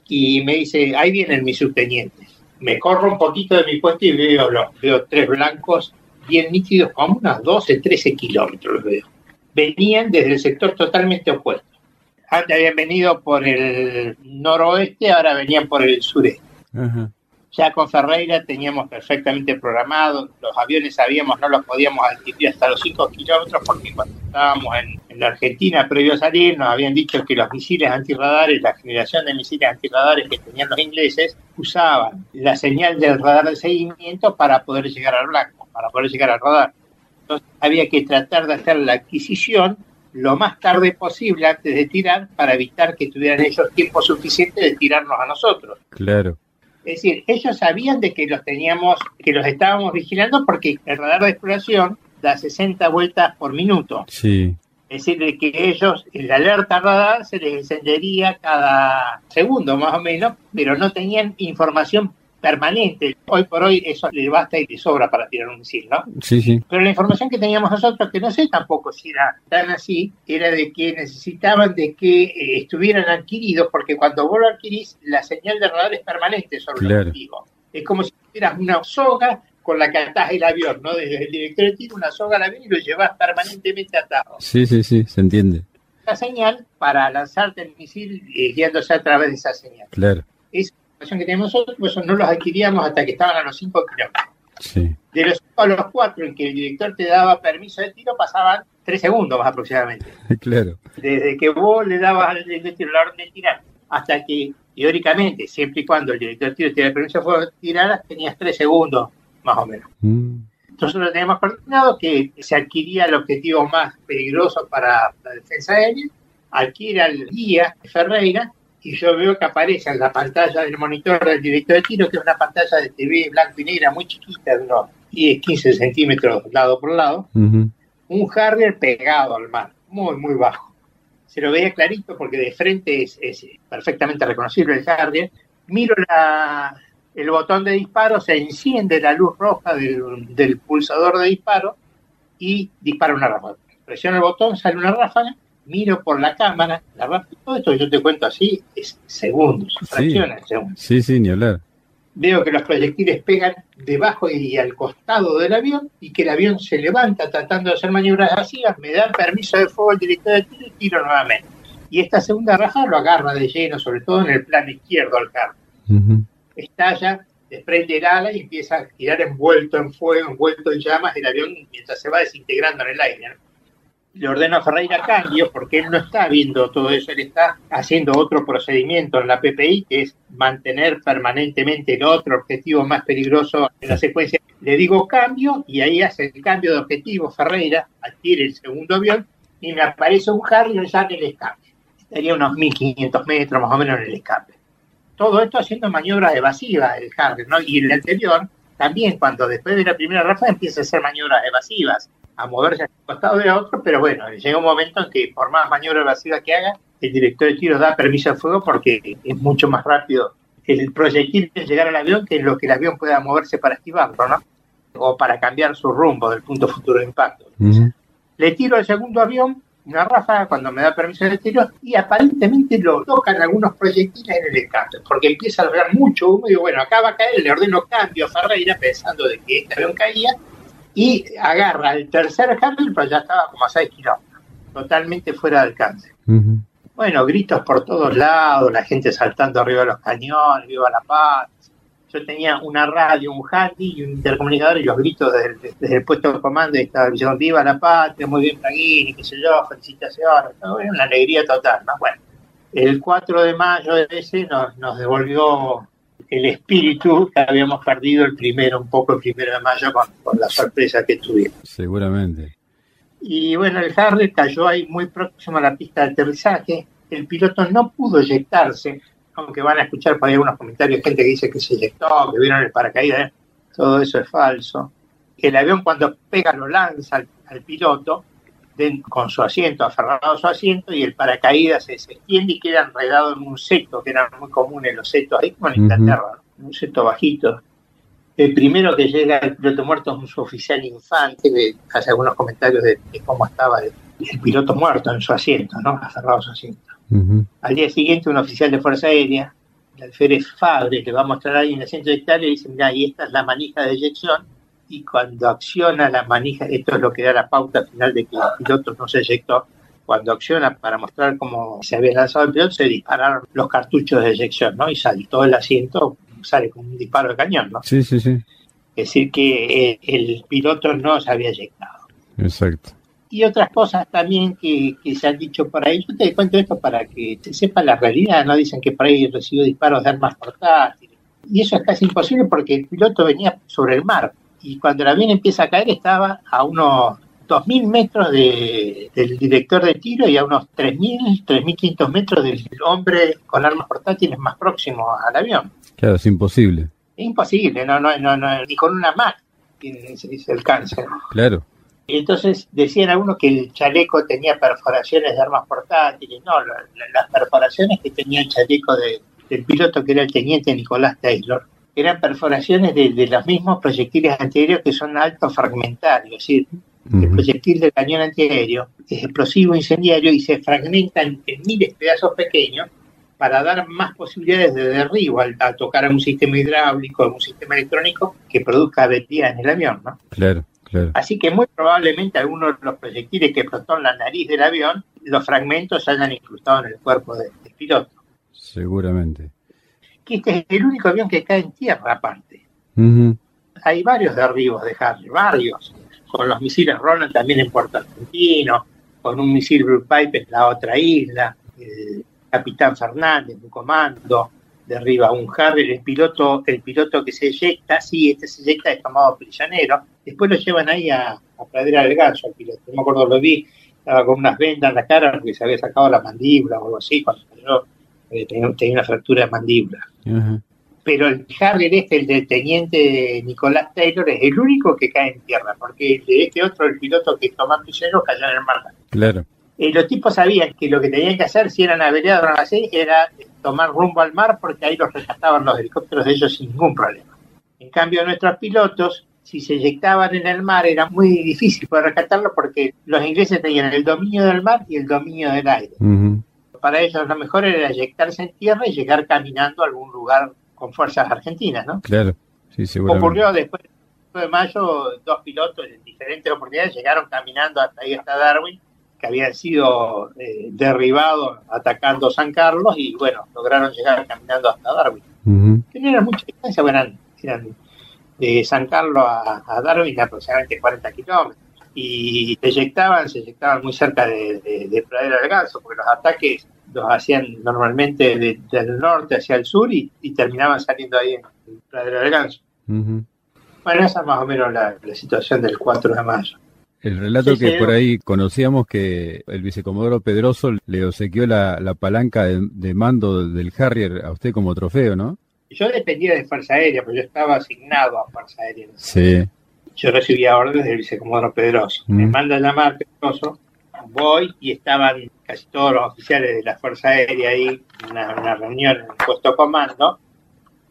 Y me dice, ahí vienen mis subtenientes me corro un poquito de mi puesto y veo, los, veo tres blancos bien nítidos, como unos 12, 13 kilómetros los veo. Venían desde el sector totalmente opuesto. Antes habían venido por el noroeste, ahora venían por el sureste. Ya con Ferreira teníamos perfectamente programado, los aviones sabíamos no los podíamos adquirir hasta los 5 kilómetros porque cuando estábamos en, la Argentina previo a salir nos habían dicho que los misiles antirradares, la generación de misiles antirradares que tenían los ingleses, usaban la señal del radar de seguimiento para poder llegar al blanco, para poder llegar al radar. Entonces había que tratar de hacer la adquisición lo más tarde posible antes de tirar para evitar que tuvieran ellos tiempo suficiente de tirarnos a nosotros. Claro. Es decir, ellos sabían de que los teníamos, que los estábamos vigilando porque el radar de exploración da 60 vueltas por minuto. Sí. Es decir, de que ellos, el alerta radar se les encendería cada segundo más o menos, pero no tenían información permanente. Hoy por hoy eso le basta y le sobra para tirar un misil, ¿no? Sí, sí. Pero la información que teníamos nosotros, que no sé tampoco si era tan así, era de que necesitaban de que eh, estuvieran adquiridos, porque cuando vos lo adquirís, la señal de radar es permanente sobre el objetivo. Es como si tuvieras una soga con la que atás el avión, ¿no? Desde el director de tiro, una soga al avión y lo llevas permanentemente atado. Sí, sí, sí, se entiende. La señal para lanzarte el misil eh, guiándose a través de esa señal. Claro que teníamos nosotros, pues no los adquiríamos hasta que estaban a los 5 kilómetros. Sí. De los 5 a los 4 en que el director te daba permiso de tiro, pasaban 3 segundos más aproximadamente. Claro. Desde que vos le dabas al director la orden de tirar hasta que, teóricamente, siempre y cuando el director de tiro te daba permiso de tirar, tenías 3 segundos más o menos. Mm. Nosotros teníamos coordinado que se adquiría el objetivo más peligroso para la defensa aérea, adquiere al guía Ferreira y yo veo que aparece en la pantalla del monitor del director de tiro, que es una pantalla de TV blanco y negra muy chiquita, de unos 10, 15 centímetros lado por lado, un Harrier pegado al mar, muy, muy bajo. Se lo veía clarito porque de frente es, perfectamente reconocible el Harrier. Miro la, el botón de disparo, se enciende la luz roja del, del pulsador de disparo y dispara una ráfaga. Presiona el botón, sale una ráfaga miro por la cámara, la todo esto que yo te cuento así es segundos, fracciones de segundos. Sí, sí, ni hablar. Veo que los proyectiles pegan debajo y al costado del avión y que el avión se levanta tratando de hacer maniobras vacías, me da permiso de fuego el director de tiro y tiro nuevamente. Y esta segunda raja lo agarra de lleno, sobre todo en el plano izquierdo al carro. Estalla, desprende el ala y empieza a girar envuelto en fuego, envuelto en llamas el avión mientras se va desintegrando en el aire le ordeno a Ferreira cambio porque él no está viendo todo eso, él está haciendo otro procedimiento en la PPI, que es mantener permanentemente el otro objetivo más peligroso en la secuencia. Le digo cambio y ahí hace el cambio de objetivo Ferreira, adquiere el segundo avión y me aparece un Harry y sale el escape. Estaría unos 1500 metros más o menos en el escape. Todo esto haciendo maniobras evasivas el Harry, ¿no? Y el anterior también, cuando después de la primera rafa empieza a hacer maniobras evasivas a moverse de un costado de otro, pero bueno, llega un momento en que por más maniobra evasiva que haga, el director de tiro da permiso de fuego porque es mucho más rápido el proyectil llegar al avión que lo que el avión pueda moverse para esquivarlo, ¿no? O para cambiar su rumbo del punto futuro de impacto. Le tiro al segundo avión, una ráfaga cuando me da permiso de tiro, y aparentemente lo tocan algunos proyectiles en el escape, porque empieza a lograr mucho humo y digo, bueno, acá va a caer, le ordeno cambio a Ferreira pensando de que este avión caía, y agarra el tercer carril, pero ya estaba como a 6 kilómetros, totalmente fuera de alcance. Bueno, gritos por todos lados, la gente saltando arriba de los cañones, viva la paz. Yo tenía una radio, un handy y un intercomunicador y los gritos desde, el puesto de comando y estaba diciendo viva la patria, muy bien Braguini, qué sé yo, felicitaciones, una alegría total, ¿no? Bueno, el 4 de mayo ese nos, nos devolvió el espíritu que habíamos perdido el primero, un poco el primero de mayo con, la sorpresa que tuvimos. Seguramente. Y bueno, el Harley cayó ahí muy próximo a la pista de aterrizaje. El piloto no pudo eyectarse, aunque van a escuchar por ahí algunos comentarios, gente que dice que se eyectó, que vieron el paracaídas. Todo eso es falso. El avión cuando pega lo lanza al piloto con su asiento, aferrado a su asiento, y el paracaídas se, extiende y queda enredado en un seto, que era muy común en los setos, ahí como en Inglaterra, un seto bajito. El primero que llega el piloto muerto es un suboficial infante, que hace algunos comentarios de, cómo estaba el, piloto muerto en su asiento, ¿no? aferrado a su asiento. Al día siguiente, un oficial de Fuerza Aérea, el alférez Fabre, le va a mostrar ahí en el asiento de Italia y dice, mira, y esta es la manija de eyección, y cuando acciona la manija, esto es lo que da la pauta final de que el piloto no se eyectó, cuando acciona para mostrar cómo se había lanzado el piloto, se dispararon los cartuchos de eyección, ¿no? Y saltó el asiento sale con un disparo de cañón, ¿no? Sí, sí, sí. Es decir, que eh, el piloto no se había eyectado. Exacto. Y otras cosas también que, que, se han dicho por ahí. Yo te cuento esto para que se sepa la realidad, ¿no? Dicen que por ahí recibió disparos de armas portátiles. Y eso es casi imposible porque el piloto venía sobre el mar. Y cuando el avión empieza a caer estaba a unos 2.000 metros de, del director de tiro y a unos 3.000, 3.500 metros del hombre con armas portátiles más próximo al avión. Claro, es imposible. Es imposible, no, no, no, no ni con una Mac ese alcance. Claro. Entonces decían algunos que el chaleco tenía perforaciones de armas portátiles. No, la, la, las perforaciones que tenía el chaleco de, del piloto, que era el teniente Nicolás Taylor, eran perforaciones de, de los mismos proyectiles antiaéreos que son alto fragmentarios, es decir, el proyectil del cañón antiaéreo es explosivo incendiario y se fragmenta en, miles de pedazos pequeños para dar más posibilidades de derribo al, a tocar a un sistema hidráulico, a un sistema electrónico que produzca avería en el avión, ¿no? Claro, claro. Así que muy probablemente algunos de los proyectiles que explotó en la nariz del avión, los fragmentos se hayan incrustado en el cuerpo del de piloto. Seguramente. Que este es el único avión que cae en tierra aparte. Uh -huh. Hay varios derribos de Harley, varios con los misiles Roland también en Puerto Argentino, con un misil Blue Pipe en la otra isla, el capitán Fernández, un comando, derriba un Harrier, el piloto, el piloto que se eyecta, sí, este se eyecta es tomado prisionero, después lo llevan ahí a, a Pradera del Ganso al piloto, no me acuerdo, lo vi, estaba con unas vendas en la cara porque se había sacado la mandíbula o algo así, cuando eh, tenía, tenía, una fractura de mandíbula. Uh -huh pero el Harrier este, el del teniente Nicolás Taylor, es el único que cae en tierra, porque el de este otro, el piloto que toma prisioneros, cayó en el mar. Claro. Eh, los tipos sabían que lo que tenían que hacer, si eran averiados o así, era tomar rumbo al mar, porque ahí los rescataban los helicópteros de ellos sin ningún problema. En cambio, nuestros pilotos, si se eyectaban en el mar, era muy difícil poder rescatarlos, porque los ingleses tenían el dominio del mar y el dominio del aire. Uh -huh. Para ellos lo mejor era eyectarse en tierra y llegar caminando a algún lugar con fuerzas argentinas, ¿no? Claro, sí, seguramente. Ocurrió después de mayo, dos pilotos en diferentes oportunidades llegaron caminando hasta ahí, hasta Darwin, que habían sido eh, derribados atacando San Carlos y bueno, lograron llegar caminando hasta Darwin. Uh -huh. Que no era mucha distancia, bueno, eran, eran de San Carlos a, a, Darwin aproximadamente 40 kilómetros. Y se eyectaban, se eyectaban muy cerca de, de, de Pradera del Ganso, porque los ataques los hacían normalmente de, del norte hacia el sur y, y, terminaban saliendo ahí en Pradera del Ganso. Uh -huh. Bueno, esa es más o menos la, la, situación del 4 de mayo. El relato sí, que sí, por ahí conocíamos que el vicecomodoro Pedroso le obsequió la, la palanca de, de, mando del Harrier a usted como trofeo, ¿no? Yo dependía de Fuerza Aérea, pero yo estaba asignado a Fuerza Aérea. Sí. Yo recibía órdenes del vicecomodoro Pedroso. Mm. Me manda a llamar Pedroso, voy y estaban casi todos los oficiales de la Fuerza Aérea ahí, una, una reunión en el puesto comando.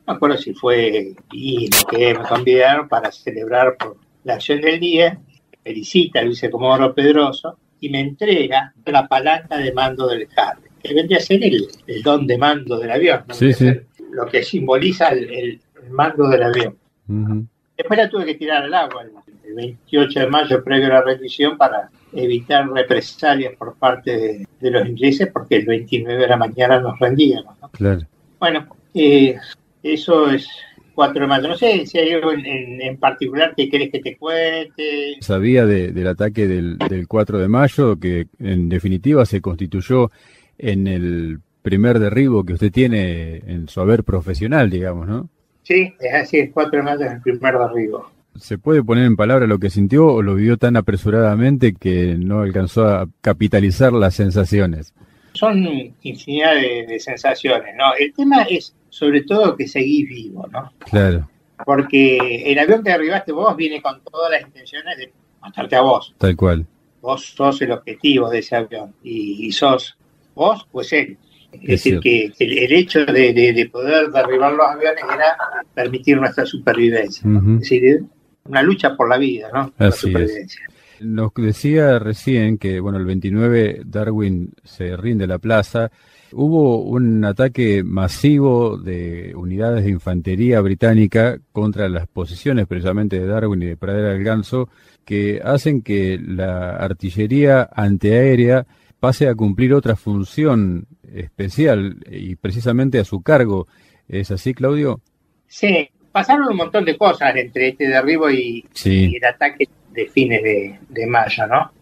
No me acuerdo si fue y que me convidaron para celebrar por la acción del día. Felicita al vicecomodoro Pedroso y me entrega la palanca de mando del Harley, que vendría a ser el, el don de mando del avión, ¿no? sí, sí. lo que simboliza el, mando del avión. Después la tuve que tirar al agua el 28 de mayo previo a la rendición para evitar represalias por parte de, de, los ingleses porque el 29 de la mañana nos rendíamos. ¿no? Claro. Bueno, eh, eso es 4 de mayo. No sé si hay algo en, en, en particular que querés que te cuente. Sabía de, del ataque del, del 4 de mayo que en definitiva se constituyó en el primer derribo que usted tiene en su haber profesional, digamos, ¿no? Sí, es así, el 4 de mayo es el primer derribo. ¿Se puede poner en palabra lo que sintió o lo vivió tan apresuradamente que no alcanzó a capitalizar las sensaciones? Son infinidad de, de sensaciones, ¿no? El tema es sobre todo que seguís vivo, ¿no? Claro. Porque el avión que derribaste vos viene con todas las intenciones de matarte a vos. Tal cual. Vos sos el objetivo de ese avión y, y sos vos, pues él. Es, es decir, cierto. que el, el hecho de, de, de, poder derribar los aviones era permitir nuestra supervivencia. Uh -huh. Es decir, una lucha por la vida, ¿no? Así la supervivencia. Es. Nos decía recién que, bueno, el 29 Darwin se rinde la plaza. Hubo un ataque masivo de unidades de infantería británica contra las posiciones precisamente de Darwin y de Pradera del Ganso que hacen que la artillería antiaérea pase a cumplir otra función especial y precisamente a su cargo. ¿Es así, Claudio? Sí, pasaron un montón de cosas entre este derribo y, Sí. y el ataque de fines de, de mayo, ¿no?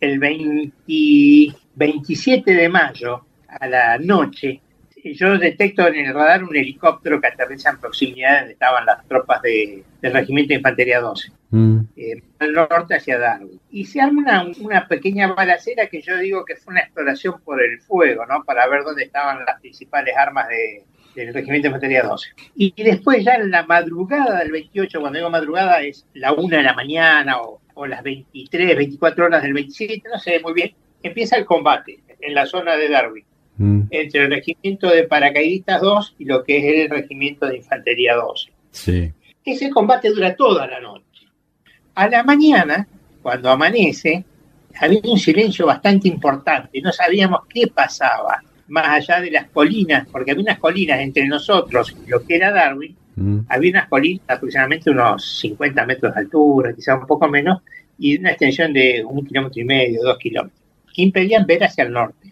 El 20 27 de mayo, a la noche, yo detecto en el radar un helicóptero que aterriza en proximidad donde estaban las tropas de- del Regimiento de Infantería 12 Mm. eh, al norte hacia Darwin. Y se arma una, una pequeña balacera que yo digo que fue una exploración por el fuego, ¿no? Para ver dónde estaban las principales armas de- del Regimiento de Infantería 12. Y, y después ya en la madrugada del 28, cuando digo madrugada es la una de la mañana o, o las 23, 24 horas del 27, no sé muy bien, empieza el combate en la zona de Darwin Mm. entre el Regimiento de Paracaidistas 2 y lo que es el Regimiento de Infantería 12. Sí. Ese combate dura toda la noche. A la mañana, cuando amanece, había un silencio bastante importante. No sabíamos qué pasaba más allá de las colinas, porque había unas colinas entre nosotros y lo que era Darwin. Mm. Había unas colinas aproximadamente unos 50 metros de altura, quizás un poco menos, y una extensión de un kilómetro y medio, dos kilómetros, que impedían ver hacia el norte.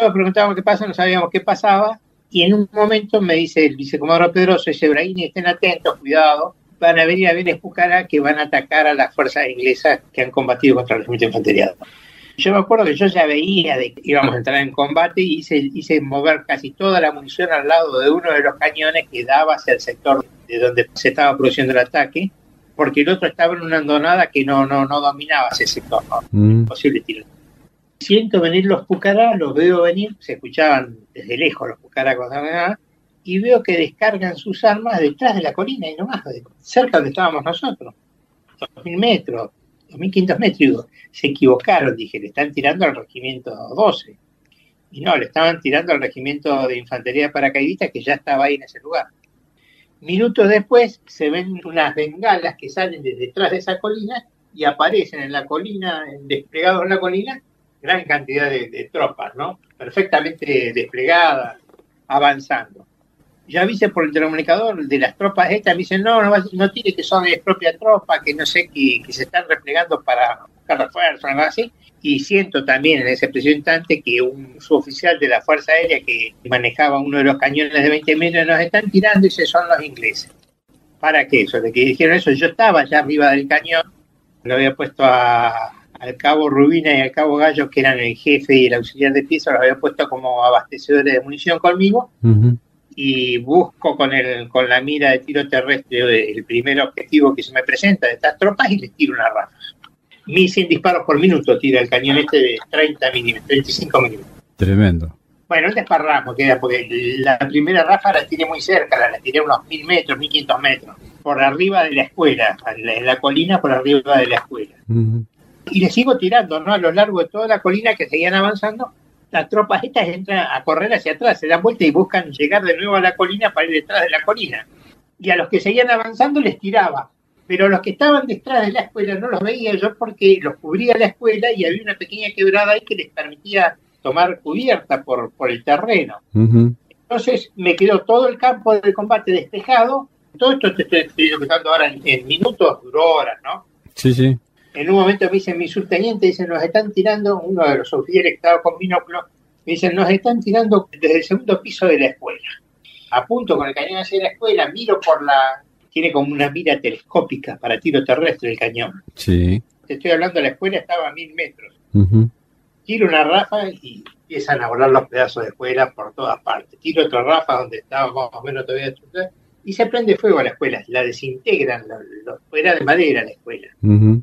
Todos preguntábamos qué pasa, no sabíamos qué pasaba, y en un momento me dice el vicecomandante Pedroso, dice, Braini, estén atentos, cuidado, van a venir a ver Espucará que van a atacar a las fuerzas inglesas que han combatido contra el regimiento de infantería. Yo me acuerdo que yo ya veía de que íbamos a entrar en combate y hice, hice mover casi toda la munición al lado de uno de los cañones que daba hacia el sector de donde se estaba produciendo el ataque, porque el otro estaba en una hondonada que no, no, no dominaba ese sector, no, Mm. imposible tirar. Siento venir los pucará, los veo venir, se escuchaban desde lejos los pucará y veo que descargan sus armas detrás de la colina y nomás, cerca donde estábamos nosotros, 2.000 metros, 2.500 metros, digo, se equivocaron, dije, le están tirando al regimiento 12. Y no, le estaban tirando al regimiento de infantería de paracaidistas que ya estaba ahí en ese lugar. Minutos después se ven unas bengalas que salen de detrás de esa colina y aparecen en la colina, desplegados en la colina, gran cantidad de, tropas, ¿no? Perfectamente desplegadas, avanzando. Ya avisé por el telecomunicador de las tropas estas, me dicen, no, no, tiene que son de propia tropa, que no sé, que, que se están replegando para buscar refuerzo, algo así. Y siento también en ese preciso instante que un suboficial de la Fuerza Aérea que manejaba uno de los cañones de 20 metros nos están tirando y se son los ingleses. ¿Para qué eso? De que dijeron eso, yo estaba allá arriba del cañón, lo había puesto a- al cabo Rubina y al cabo Gallo, que eran el jefe y el auxiliar de pieza, los había puesto como abastecedores de munición conmigo Ujú. y busco con el con la mira de tiro terrestre el primer objetivo que se me presenta de estas tropas y les tiro una ráfaga. 1100 disparos por minuto tira el cañón este de 30 milímetros, 35 milímetros. Tremendo. Bueno, un desparramo queda, porque la primera ráfaga la tiré muy cerca, la, la tiré unos 1000 metros, 1500 metros, por arriba de la escuela, en la, en la colina por arriba de la escuela. Y le sigo tirando, ¿no? A lo largo de toda la colina que seguían avanzando, las tropas estas entran a correr hacia atrás, se dan vuelta y buscan llegar de nuevo a la colina para ir detrás de la colina. Y a los que seguían avanzando les tiraba. Pero los que estaban detrás de la escuela no los veía yo porque los cubría la escuela y había una pequeña quebrada ahí que les permitía tomar cubierta por, por el terreno. Entonces me quedó todo el campo del combate despejado. Todo esto te estoy, estoy ahora en, en minutos, duró horas, ¿no? Sí, sí. En un momento me dicen mi subteniente, dicen, nos están tirando, uno de los oficiales que estaba con binóculo, me dicen, nos están tirando desde el segundo piso de la escuela. Apunto con el cañón hacia la escuela, miro por la... Tiene como una mira telescópica para tiro terrestre el cañón. Sí. Te estoy hablando, la escuela estaba a mil metros. Tiro una rafa y empiezan a volar los pedazos de escuela por todas partes. Tiro otra rafa donde estaba más o menos todavía y se prende fuego a la escuela. La desintegran, lo- lo- era de madera la escuela. Ujú.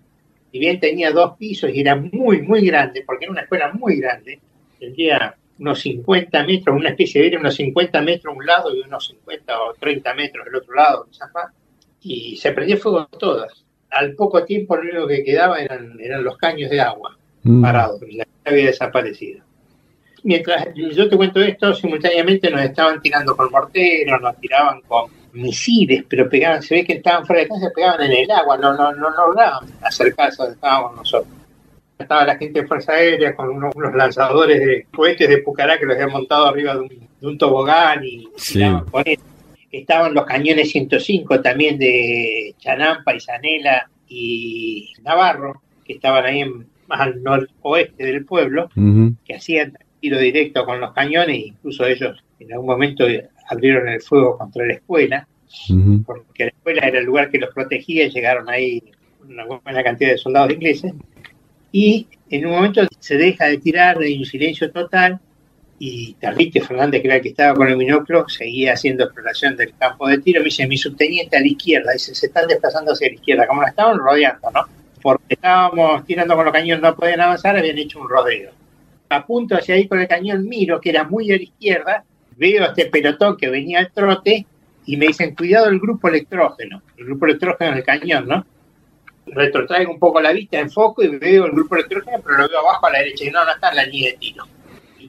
Si bien tenía dos pisos y era muy, muy grande, porque era una escuela muy grande, tendría unos 50 metros, una especie de era unos 50 metros un lado y unos 50 o 30 metros del otro lado, quizás más, y se prendió fuego todas. Al poco tiempo lo único que quedaba eran, eran los caños de agua Mm. parados, la había desaparecido. Mientras yo te cuento esto, simultáneamente nos estaban tirando con morteros, nos tiraban con misiles, pero pegaban, se ve que estaban fuera de casa, pegaban en el agua, no, no, no, no lograban acercarse a donde estábamos nosotros. Estaba la gente de Fuerza Aérea con unos, unos lanzadores de cohetes de Pucará que los habían montado arriba de un, de un tobogán y Sí. eso. Estaban los cañones 105 también de Chanampa, Isanela y Navarro, que estaban ahí en- más al noroeste del pueblo, que hacían tiro directo con los cañones, incluso ellos en algún momento abrieron el fuego contra la escuela. porque la escuela era el lugar que los protegía y llegaron ahí una buena cantidad de soldados ingleses. Y en un momento se deja de tirar, hay un silencio total, y Tarrite Fernández, que era el que estaba con el binoclo, seguía haciendo exploración del campo de tiro. Me dice, mi subteniente a la izquierda, dice, se están desplazando hacia la izquierda, como la estaban rodeando, ¿no? Porque estábamos tirando con los cañones, no podían avanzar, habían hecho un rodeo. Apunto hacia ahí con el cañón, miro que era muy a la izquierda, veo este pelotón que venía al trote y me dicen, cuidado el grupo electrógeno, el grupo electrógeno del cañón, ¿no? Retrotraigo un poco la vista en foco y veo el grupo electrógeno, pero lo veo abajo a la derecha y no, no está en la línea de tiro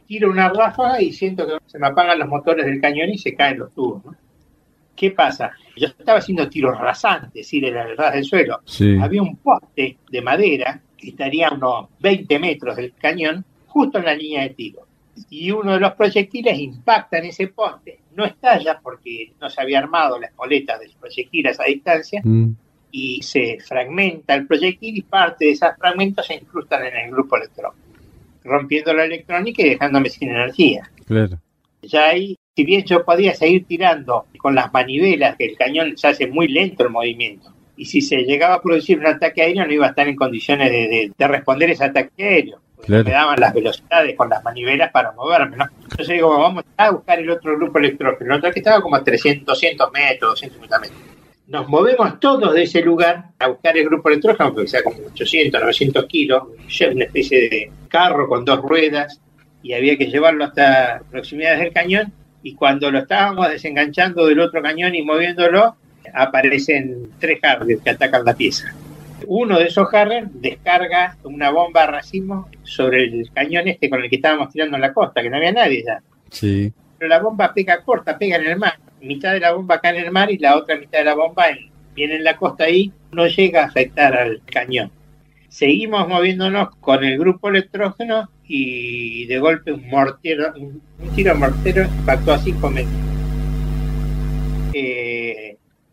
tiro una ráfaga y siento que se me apagan los motores del cañón y se caen los tubos. ¿Qué pasa? Yo estaba haciendo tiros rasantes, sí, de la verdad del suelo. Había un poste de madera que estaría a unos 20 metros del cañón, justo en la línea de tiro. Y uno de los proyectiles impacta en ese poste, no estalla porque no se había armado las moletas del proyectil a esa distancia, mm. y se fragmenta el proyectil y parte de esos fragmentos se incrustan en el grupo electrónico rompiendo la electrónica y dejándome sin energía. Claro. Ya ahí, si bien yo podía seguir tirando con las manivelas, que el cañón se hace muy lento el movimiento, y si se llegaba a producir un ataque aéreo no iba a estar en condiciones de, responder ese ataque aéreo. Me daban las velocidades con las manivelas para moverme. Entonces digo, vamos a buscar el otro grupo electrógeno. El otro que estaba como a 300, 200 metros, 250 metros nos movemos todos de ese lugar a buscar el grupo electrógeno, porque sea como 800, 900 kilos, una especie de carro con dos ruedas, y había que llevarlo hasta proximidades del cañón, y cuando lo estábamos desenganchando del otro cañón y moviéndolo, aparecen tres Harriers que atacan la pieza. Uno de esos Harriers descarga una bomba a racimo sobre el cañón este con el que estábamos tirando en la costa, que no había nadie ya. Sí. Pero la bomba pega corta, pega en el mar mitad de la bomba acá en el mar y la otra mitad de la bomba viene en la costa ahí, no llega a afectar al cañón. Seguimos moviéndonos con el grupo electrógeno y de golpe un mortero, un, tiro mortero impactó a 5 metros. Eh,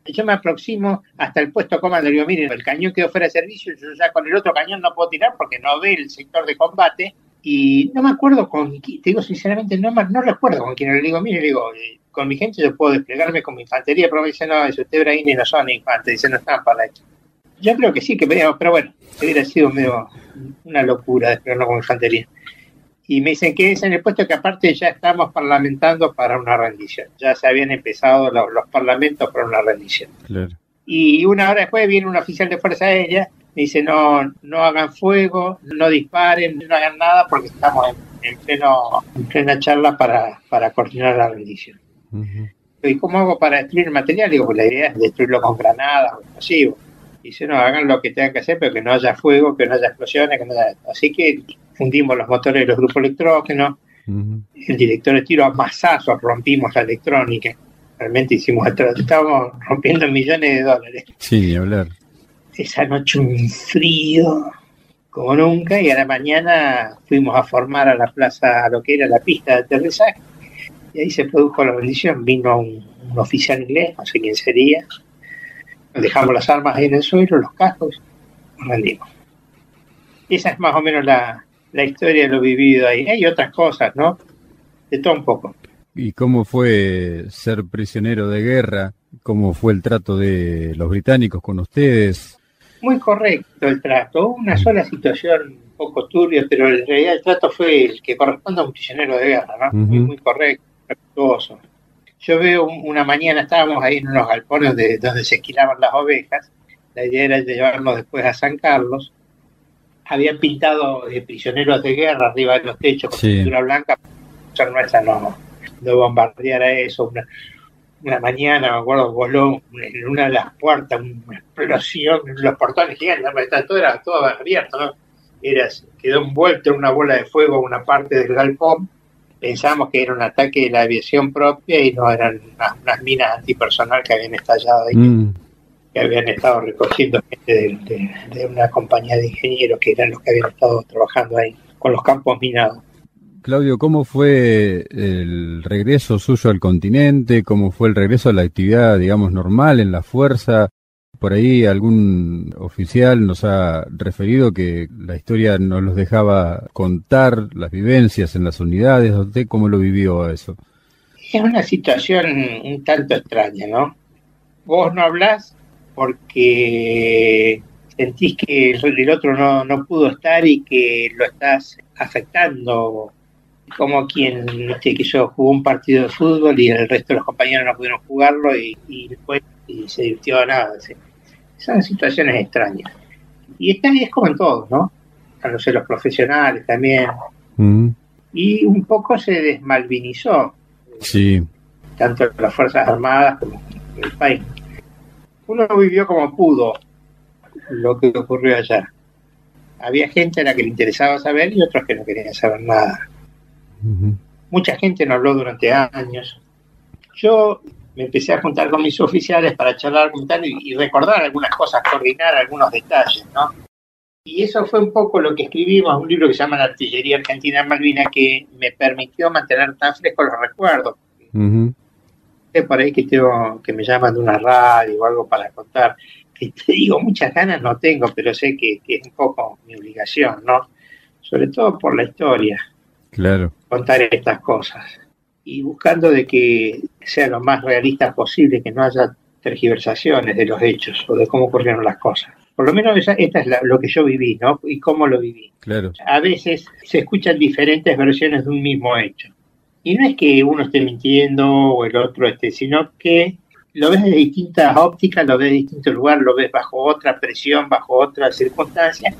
yo me aproximo hasta el puesto comando, digo, miren, el cañón quedó fuera de servicio, yo ya con el otro cañón no puedo tirar porque no ve el sector de combate, y no me acuerdo con quién, te digo sinceramente, no, no recuerdo con quién le digo, mire, le digo, eh, con mi gente yo puedo desplegarme con mi infantería, pero me dicen, no, si usted ni no son infantes, dicen, no están para esto. Yo creo que sí, que pero bueno, hubiera sido medio una locura desplegarnos con infantería. Y me dicen que es en el puesto que aparte ya estamos parlamentando para una rendición. Ya se habían empezado los, los parlamentos para una rendición. Claro. Y una hora después viene un oficial de Fuerza Aérea dice no, no hagan fuego, no disparen, no hagan nada porque estamos en, pleno, en plena charla para, para coordinar la rendición. ¿Y cómo hago para destruir el material? Digo, pues la idea es destruirlo con granadas o explosivos. Dice, no, hagan lo que tengan que hacer, pero que no haya fuego, que no haya explosiones, que no haya... Así que fundimos los motores de los grupos electrógenos, el director de tiro a masazos rompimos la electrónica. Realmente hicimos, estábamos rompiendo millones de dólares. Sí, hablar. Esa noche un frío como nunca y a la mañana fuimos a formar a la plaza, a lo que era la pista de aterrizaje. Y ahí se produjo la bendición, vino un, oficial inglés, no sé quién sería, dejamos las armas ahí en el suelo, los cascos, nos rendimos. Esa es más o menos la, la historia de lo vivido ahí. Hay otras cosas, ¿no? De todo un poco. ¿Y cómo fue ser prisionero de guerra? ¿Cómo fue el trato de los británicos con ustedes? muy correcto el trato, una sola situación un poco turbia, pero en realidad el trato fue el que corresponde a un prisionero de guerra, ¿no? muy, muy correcto, respetuoso. Yo veo una mañana, estábamos ahí en unos galpones de, donde se esquilaban las ovejas, la idea era llevarlos después a San Carlos, habían pintado de prisioneros de guerra arriba de los techos con pintura blanca, nuestra no, no bombardeara eso, una, una mañana, me acuerdo, voló en una de las puertas una explosión, los portones gigantes, todo era todo abierto, ¿no? Era, quedó envuelto en una bola de fuego una parte del galpón. Pensamos que era un ataque de la aviación propia y no eran unas, minas antipersonal que habían estallado ahí, mm. que habían estado recogiendo gente de una compañía de ingenieros que eran los que habían estado trabajando ahí con los campos minados. Claudio, ¿cómo fue el regreso suyo al continente? ¿Cómo fue el regreso a la actividad, digamos, normal en la fuerza? Por ahí algún oficial nos ha referido que la historia no los dejaba contar las vivencias en las unidades. ¿Usted cómo lo vivió eso? Es una situación un tanto extraña, ¿no? vos no hablás porque sentís que el otro no, no pudo estar y que lo estás afectando como quien este, que yo jugó un partido de fútbol y el resto de los compañeros no pudieron jugarlo y, después y se divirtió nada. Son situaciones extrañas. Y esta es como en todos, ¿no? A no ser los profesionales también. Mm. Y un poco se desmalvinizó. Sí. Tanto las Fuerzas Armadas como el país. Uno vivió como pudo lo que ocurrió allá. Había gente a la que le interesaba saber y otros que no querían saber nada. Mucha gente no habló durante años. Yo me empecé a juntar con mis oficiales para charlar, y, y recordar algunas cosas, coordinar algunos detalles, ¿no? Y eso fue un poco lo que escribimos, un libro que se llama La Artillería Argentina en Malvina, que me permitió mantener tan frescos los recuerdos. por ahí que tengo, que me llaman de una radio o algo para contar. Que te digo, muchas ganas no tengo, pero sé que, que, es un poco mi obligación, ¿no? Sobre todo por la historia. Claro. Contar estas cosas. Y buscando de que sea lo más realista posible, que no haya tergiversaciones de los hechos o de cómo ocurrieron las cosas. Por lo menos esa, esta es lo que yo viví, ¿no? Y cómo lo viví. Claro. A veces se escuchan diferentes versiones de un mismo hecho. Y no es que uno esté mintiendo o el otro esté, sino que lo ves de distintas ópticas, lo ves de distintos lugares, lo ves bajo otra presión, bajo otras circunstancias.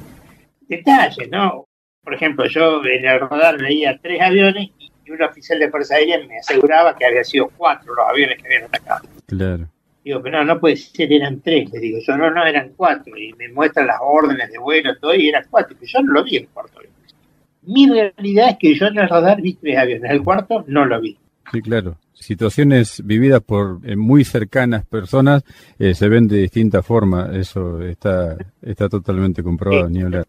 Detalles, ¿no? Por ejemplo, yo en el radar veía tres aviones y un oficial de Fuerza Aérea me aseguraba que había sido cuatro los aviones que habían atacado. Claro. Digo, pero no, no puede ser, eran tres. Le digo, yo no, no, eran cuatro. Y me muestran las órdenes de vuelo, todo, y eran cuatro. Y yo no lo vi el cuarto avión. Mi realidad es que yo en el radar vi tres aviones. El cuarto no lo vi. Sí, claro. Situaciones vividas por eh, muy cercanas personas eh, se ven de distinta forma. Eso está, está totalmente comprobado, ni hablar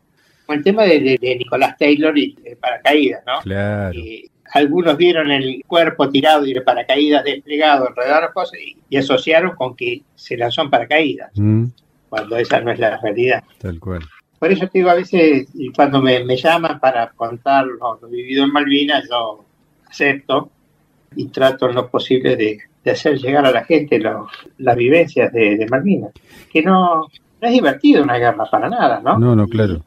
el tema de, Nicolás Taylor y de paracaídas, ¿no? Claro. Algunos vieron el cuerpo tirado y el paracaídas desplegado alrededor cosas y, y, asociaron con que se lanzó en paracaídas, mm. cuando esa no es la realidad. Tal cual. Por eso te digo, a veces cuando me, llaman para contar lo, vivido en Malvinas, yo acepto y trato en lo posible de, hacer llegar a la gente las vivencias de, Malvinas. Que no, no es divertido una guerra para nada, ¿no? No, no, claro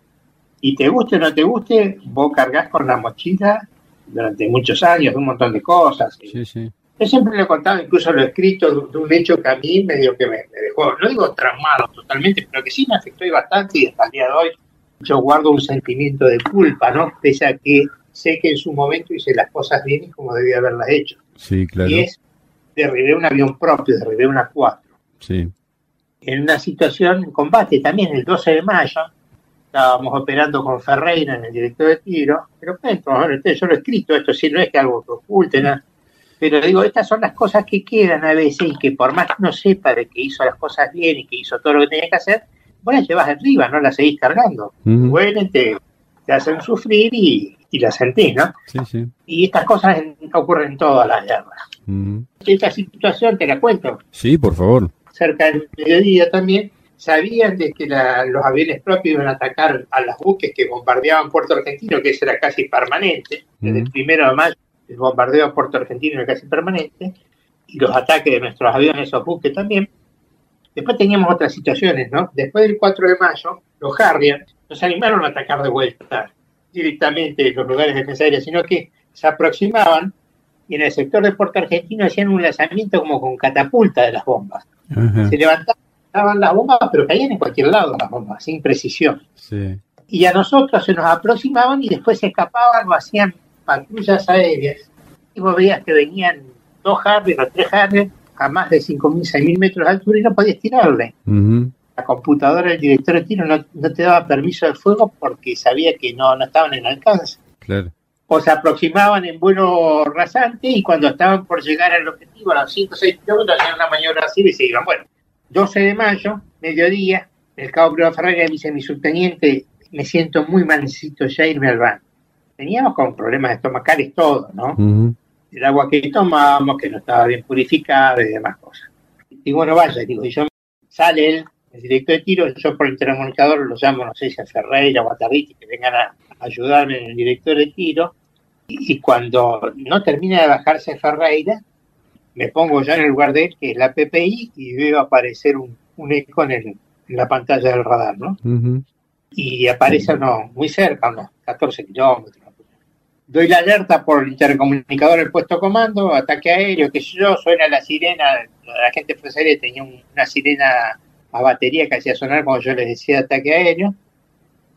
y te guste o no te guste, vos cargas con la mochila durante muchos años un montón de cosas. Sí, sí. Yo siempre le he contado, incluso lo he escrito, de, un hecho que a mí medio que me, dejó, no digo traumado totalmente, pero que sí me afectó bastante y hasta el día de hoy yo guardo un sentimiento de culpa, ¿no? Pese a que sé que en su momento hice las cosas bien y como debía haberlas hecho. Sí, claro. Y es derribé un avión propio, derribé una 4. Sí. En una situación en combate también, el 12 de mayo, estábamos operando con Ferreira en el director de tiro, pero cuento, yo lo he escrito, esto sí no es que algo que oculte, pero digo, estas son las cosas que quedan a veces y que por más que uno sepa de que hizo las cosas bien y que hizo todo lo que tenía que hacer, vos las llevas arriba, no las seguís cargando. Uh te, hacen sufrir y, y las sentís, ¿no? Sí, sí. Y estas cosas ocurren en todas las guerras. Esta situación te la cuento. Sí, por favor. Cerca del mediodía también, sabían de que los aviones propios iban a atacar a los buques que bombardeaban Puerto Argentino, que eso era casi permanente. Desde el primero de mayo, el bombardeo a Puerto Argentino era casi permanente, y los ataques de nuestros aviones, esos buques también. Después teníamos otras situaciones, ¿no? Después del 4 de mayo, los Harrier nos animaron a atacar de vuelta directamente los lugares de defensa aérea, sino que se aproximaban y en el sector de Puerto Argentino hacían un lanzamiento como con catapulta de las bombas. Se levantaban estaban las bombas, pero caían en cualquier lado las bombas, sin precisión. Y a nosotros se nos aproximaban y después se escapaban o hacían patrullas aéreas. Y vos veías que venían dos Harrier o tres Harrier a más de 5.000, 6.000 metros de altura y no podías tirarle. La computadora del director de tiro no, te daba permiso de fuego porque sabía que no, no estaban en alcance. Claro. O se aproximaban en vuelo rasante y cuando estaban por llegar al objetivo, a los 5 o 6 kilómetros, hacían una maniobra así y se iban. Bueno, 12 de mayo, mediodía, el cabo Privado Ferreira dice, mi subteniente, me siento muy mal, necesito ya irme al baño. Teníamos con problemas estomacales todo, ¿no? El agua que tomábamos, que no estaba bien purificada y demás cosas. Y bueno, vaya, digo, y yo sale él, el director de tiro, yo por el intercomunicador lo llamo, no sé si a Ferreira o a Tarriti, que vengan a ayudarme en el director de tiro, y, y cuando no termina de bajarse Ferreira, me pongo ya en el lugar de él, que es la PPI, y veo aparecer un, un eco en, la pantalla del radar, ¿no? Y aparece no, muy cerca, unos 14 kilómetros. Doy la alerta por el intercomunicador del puesto comando, ataque aéreo, que yo, suena la sirena, la gente empresaria tenía una sirena a batería que hacía sonar como yo les decía ataque aéreo.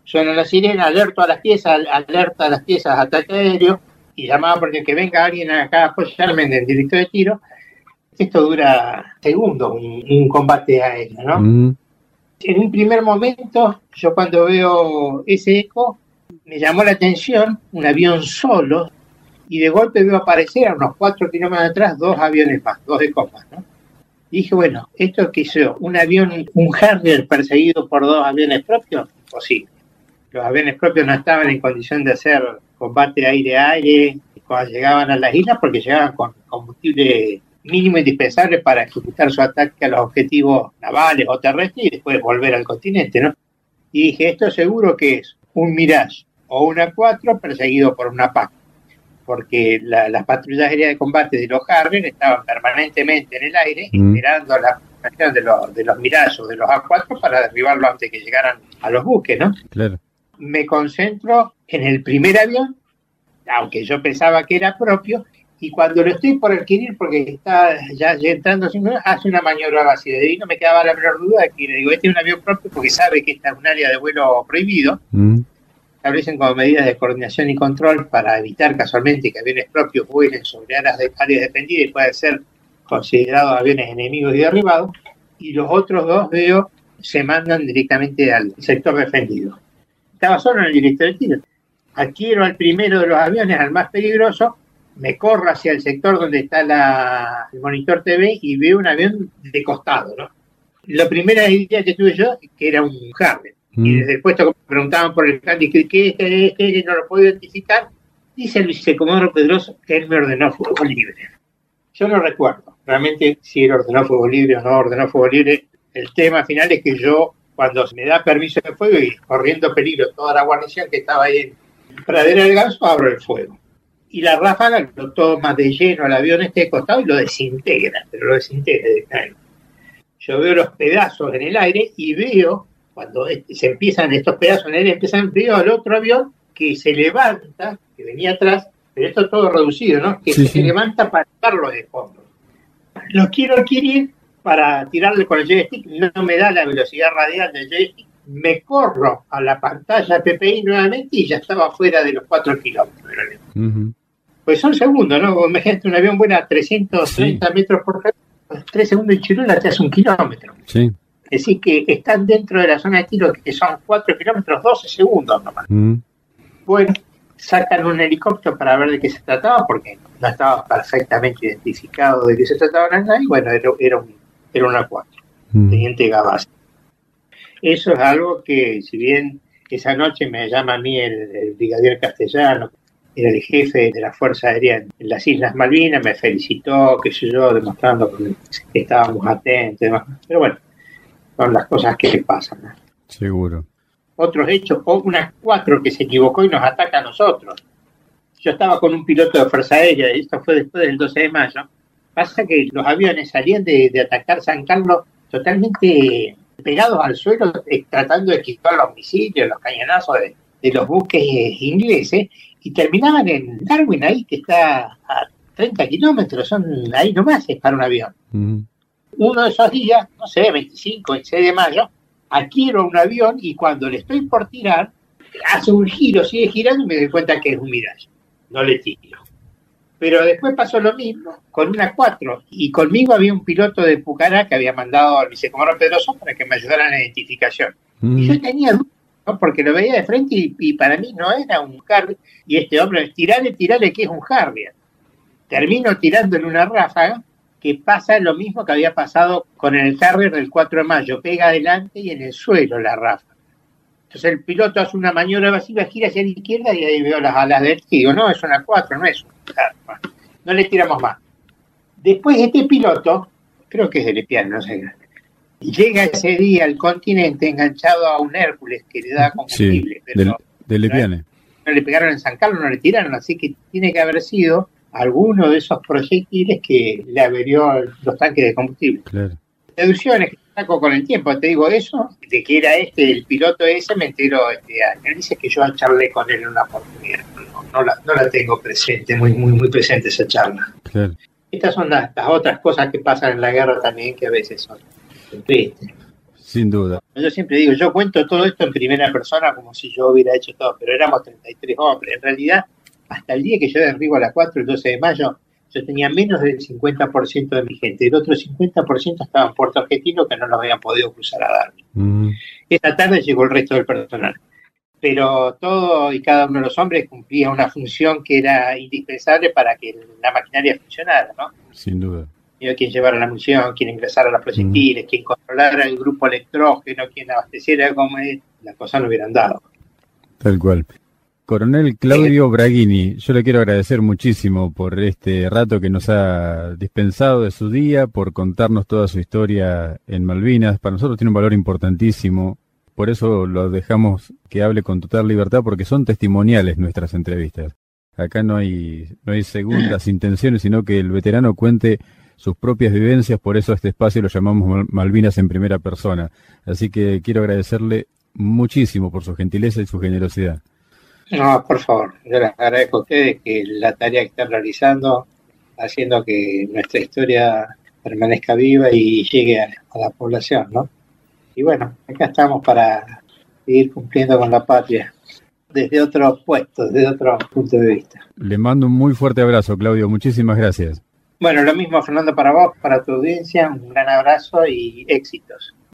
Suena la sirena, alerto a las piezas, alerta a las piezas, ataque aéreo, y llamaba porque que venga alguien acá a apoyarme en el directo de tiro. Esto dura segundos, un, combate aéreo, ¿no? Mm. En un primer momento, yo cuando veo ese eco, me llamó la atención un avión solo, y de golpe veo aparecer a unos cuatro kilómetros atrás dos aviones más, dos de copas, ¿no? dije, bueno, ¿esto que hizo? ¿Un avión, un Harrier perseguido por dos aviones propios? Posible. Los aviones propios no estaban en condición de hacer combate aire-aire cuando llegaban a las islas porque llegaban con combustible mínimo indispensable para ejecutar su ataque a los objetivos navales o terrestres y después volver al continente, ¿no? Y dije, esto seguro que es un Mirage o una 4 perseguido por una PAC porque las patrullas aéreas de combate de los Harrier estaban permanentemente en el aire mm. esperando la de los, de los Mirage de los A4 para derribarlo antes que llegaran a los buques, ¿no? Claro. Me concentro en el primer avión, aunque yo pensaba que era propio, y cuando lo estoy por adquirir, porque está ya entrando, hace una maniobra vacía. De ahí no me quedaba la menor duda de que le digo, este es un avión propio porque sabe que esta es un área de vuelo prohibido. Mm establecen como medidas de coordinación y control para evitar casualmente que aviones propios vuelen sobre áreas, de, áreas defendidas y puedan ser considerados aviones enemigos y derribados, y los otros dos veo se mandan directamente al sector defendido. Estaba solo en el director de tiro. Adquiero al primero de los aviones, al más peligroso, me corro hacia el sector donde está la, el monitor TV y veo un avión de costado. ¿no? La primera idea que tuve yo que era un Harley y mm. desde el puesto que me preguntaban por el candy, ¿qué es este, este, no lo puedo identificar? Dice el vicecomodoro Pedroso que él me ordenó fuego libre. Yo no recuerdo realmente si él ordenó fuego libre o no ordenó fuego libre. El tema final es que yo, cuando me da permiso de fuego y corriendo peligro toda la guarnición que estaba ahí en Pradera del Ganso, abro el fuego. Y la ráfaga lo toma de lleno al avión este de costado y lo desintegra, pero lo desintegra de Yo veo los pedazos en el aire y veo cuando se empiezan estos pedazos en el aire, empiezan veo al otro avión que se levanta, que venía atrás, pero esto todo reducido, ¿no? Que se levanta para darlo de fondo. Lo quiero adquirir para tirarle con el joystick, no me da la velocidad radial del joystick, me corro a la pantalla PPI nuevamente y ya estaba fuera de los 4 kilómetros. Pues son segundos, ¿no? Imagínate un avión vuela a 330 metros por segundo, 3 segundos y chirula te hace un kilómetro. Sí. Es decir, que están dentro de la zona de tiro, que son 4 kilómetros 12 segundos nomás. Mm. Bueno, sacan un helicóptero para ver de qué se trataba, porque no estaba perfectamente identificado de qué se trataba nada, y bueno, era, era, un, era una 4, mm. Teniente Gabas. Eso es algo que, si bien esa noche me llama a mí el, brigadier castellano, era el jefe de la Fuerza Aérea en las Islas Malvinas, me felicitó, qué sé yo, demostrando que estábamos atentos y demás. Pero bueno, son las cosas que le pasan. Seguro. Otros hechos, o unas cuatro que se equivocó y nos ataca a nosotros. Yo estaba con un piloto de Fuerza Aérea, y esto fue después del 12 de mayo. Pasa que los aviones salían de, atacar San Carlos totalmente pegados al suelo, eh, tratando de equipar los misiles, los cañonazos de, los buques ingleses, y terminaban en Darwin, ahí que está a 30 kilómetros, son ahí nomás, es para un avión uno de esos días, no sé, 25, 26 de mayo, adquiero un avión y cuando le estoy por tirar, hace un giro, sigue girando y me doy cuenta que es un Mirage. No le tiro. Pero después pasó lo mismo con una 4 y conmigo había un piloto de Pucará que había mandado al vicecomandante Pedroso para que me ayudara en la identificación. Mm. Y yo tenía dudas, porque lo veía de frente y, para mí no era un Harrier. Y este hombre, tirale, tirale que es un Harrier. Termino tirando en una ráfaga que pasa lo mismo que había pasado con el Harrier del 4 de mayo, pega adelante y en el suelo la rafa. Entonces el piloto hace una maniobra evasiva, gira hacia la izquierda y ahí veo las alas del digo, no, es una 4, no es un No le tiramos más. Después este piloto, creo que es de Lepiano, no sé, llega ese día al continente enganchado a un Hércules que le da combustible. Sí, pero, de, Lepiane. No, le pegaron en San Carlos, no le tiraron, así que tiene que haber sido alguno de esos proyectiles que le averió los tanques de combustible. Claro. Deducciones que saco con el tiempo, te digo eso, de que era este, el piloto ese, me entero este año. Dice que yo charlé con él en una oportunidad, no, no, la, no la tengo presente, muy, muy, muy presente esa charla. Claro. Estas son las, las otras cosas que pasan en la guerra también, que a veces son tristes. Sin duda. Yo siempre digo, yo cuento todo esto en primera persona como si yo hubiera hecho todo, pero éramos 33 hombres. En realidad, hasta el día que yo derribo a las 4, el 12 de mayo, yo tenía menos del 50% de mi gente. El otro 50% estaba en Puerto Argentino que no lo habían podido cruzar a dar. Mm, Esta tarde llegó el resto del personal. Pero todo y cada uno de los hombres cumplía una función que era indispensable para que la maquinaria funcionara, ¿no? sin duda. Digo, quien llevara la munición, quien ingresara los proyectiles, quien controlara el grupo electrógeno, quien abasteciera, como es, la cosa no hubieran dado. Tal cual. Coronel Claudio Braghini, yo le quiero agradecer muchísimo por este rato que nos ha dispensado de su día, por contarnos toda su historia en Malvinas. Para nosotros tiene un valor importantísimo, por eso lo dejamos que hable con total libertad, porque son testimoniales nuestras entrevistas. Acá no hay, no hay segundas intenciones, sino que el veterano cuente sus propias vivencias, por eso este espacio lo llamamos Mal- Malvinas en primera persona. Así que quiero agradecerle muchísimo por su gentileza y su generosidad. No, por favor, yo les agradezco a ustedes que la tarea que están realizando, haciendo que nuestra historia permanezca viva y llegue a, a la población, ¿no? Y bueno, acá estamos para seguir cumpliendo con la patria desde otro puesto, desde otro punto de vista. Le mando un muy fuerte abrazo, Claudio. Muchísimas gracias. Bueno, lo mismo Fernando para vos, para tu audiencia, un gran abrazo y éxitos.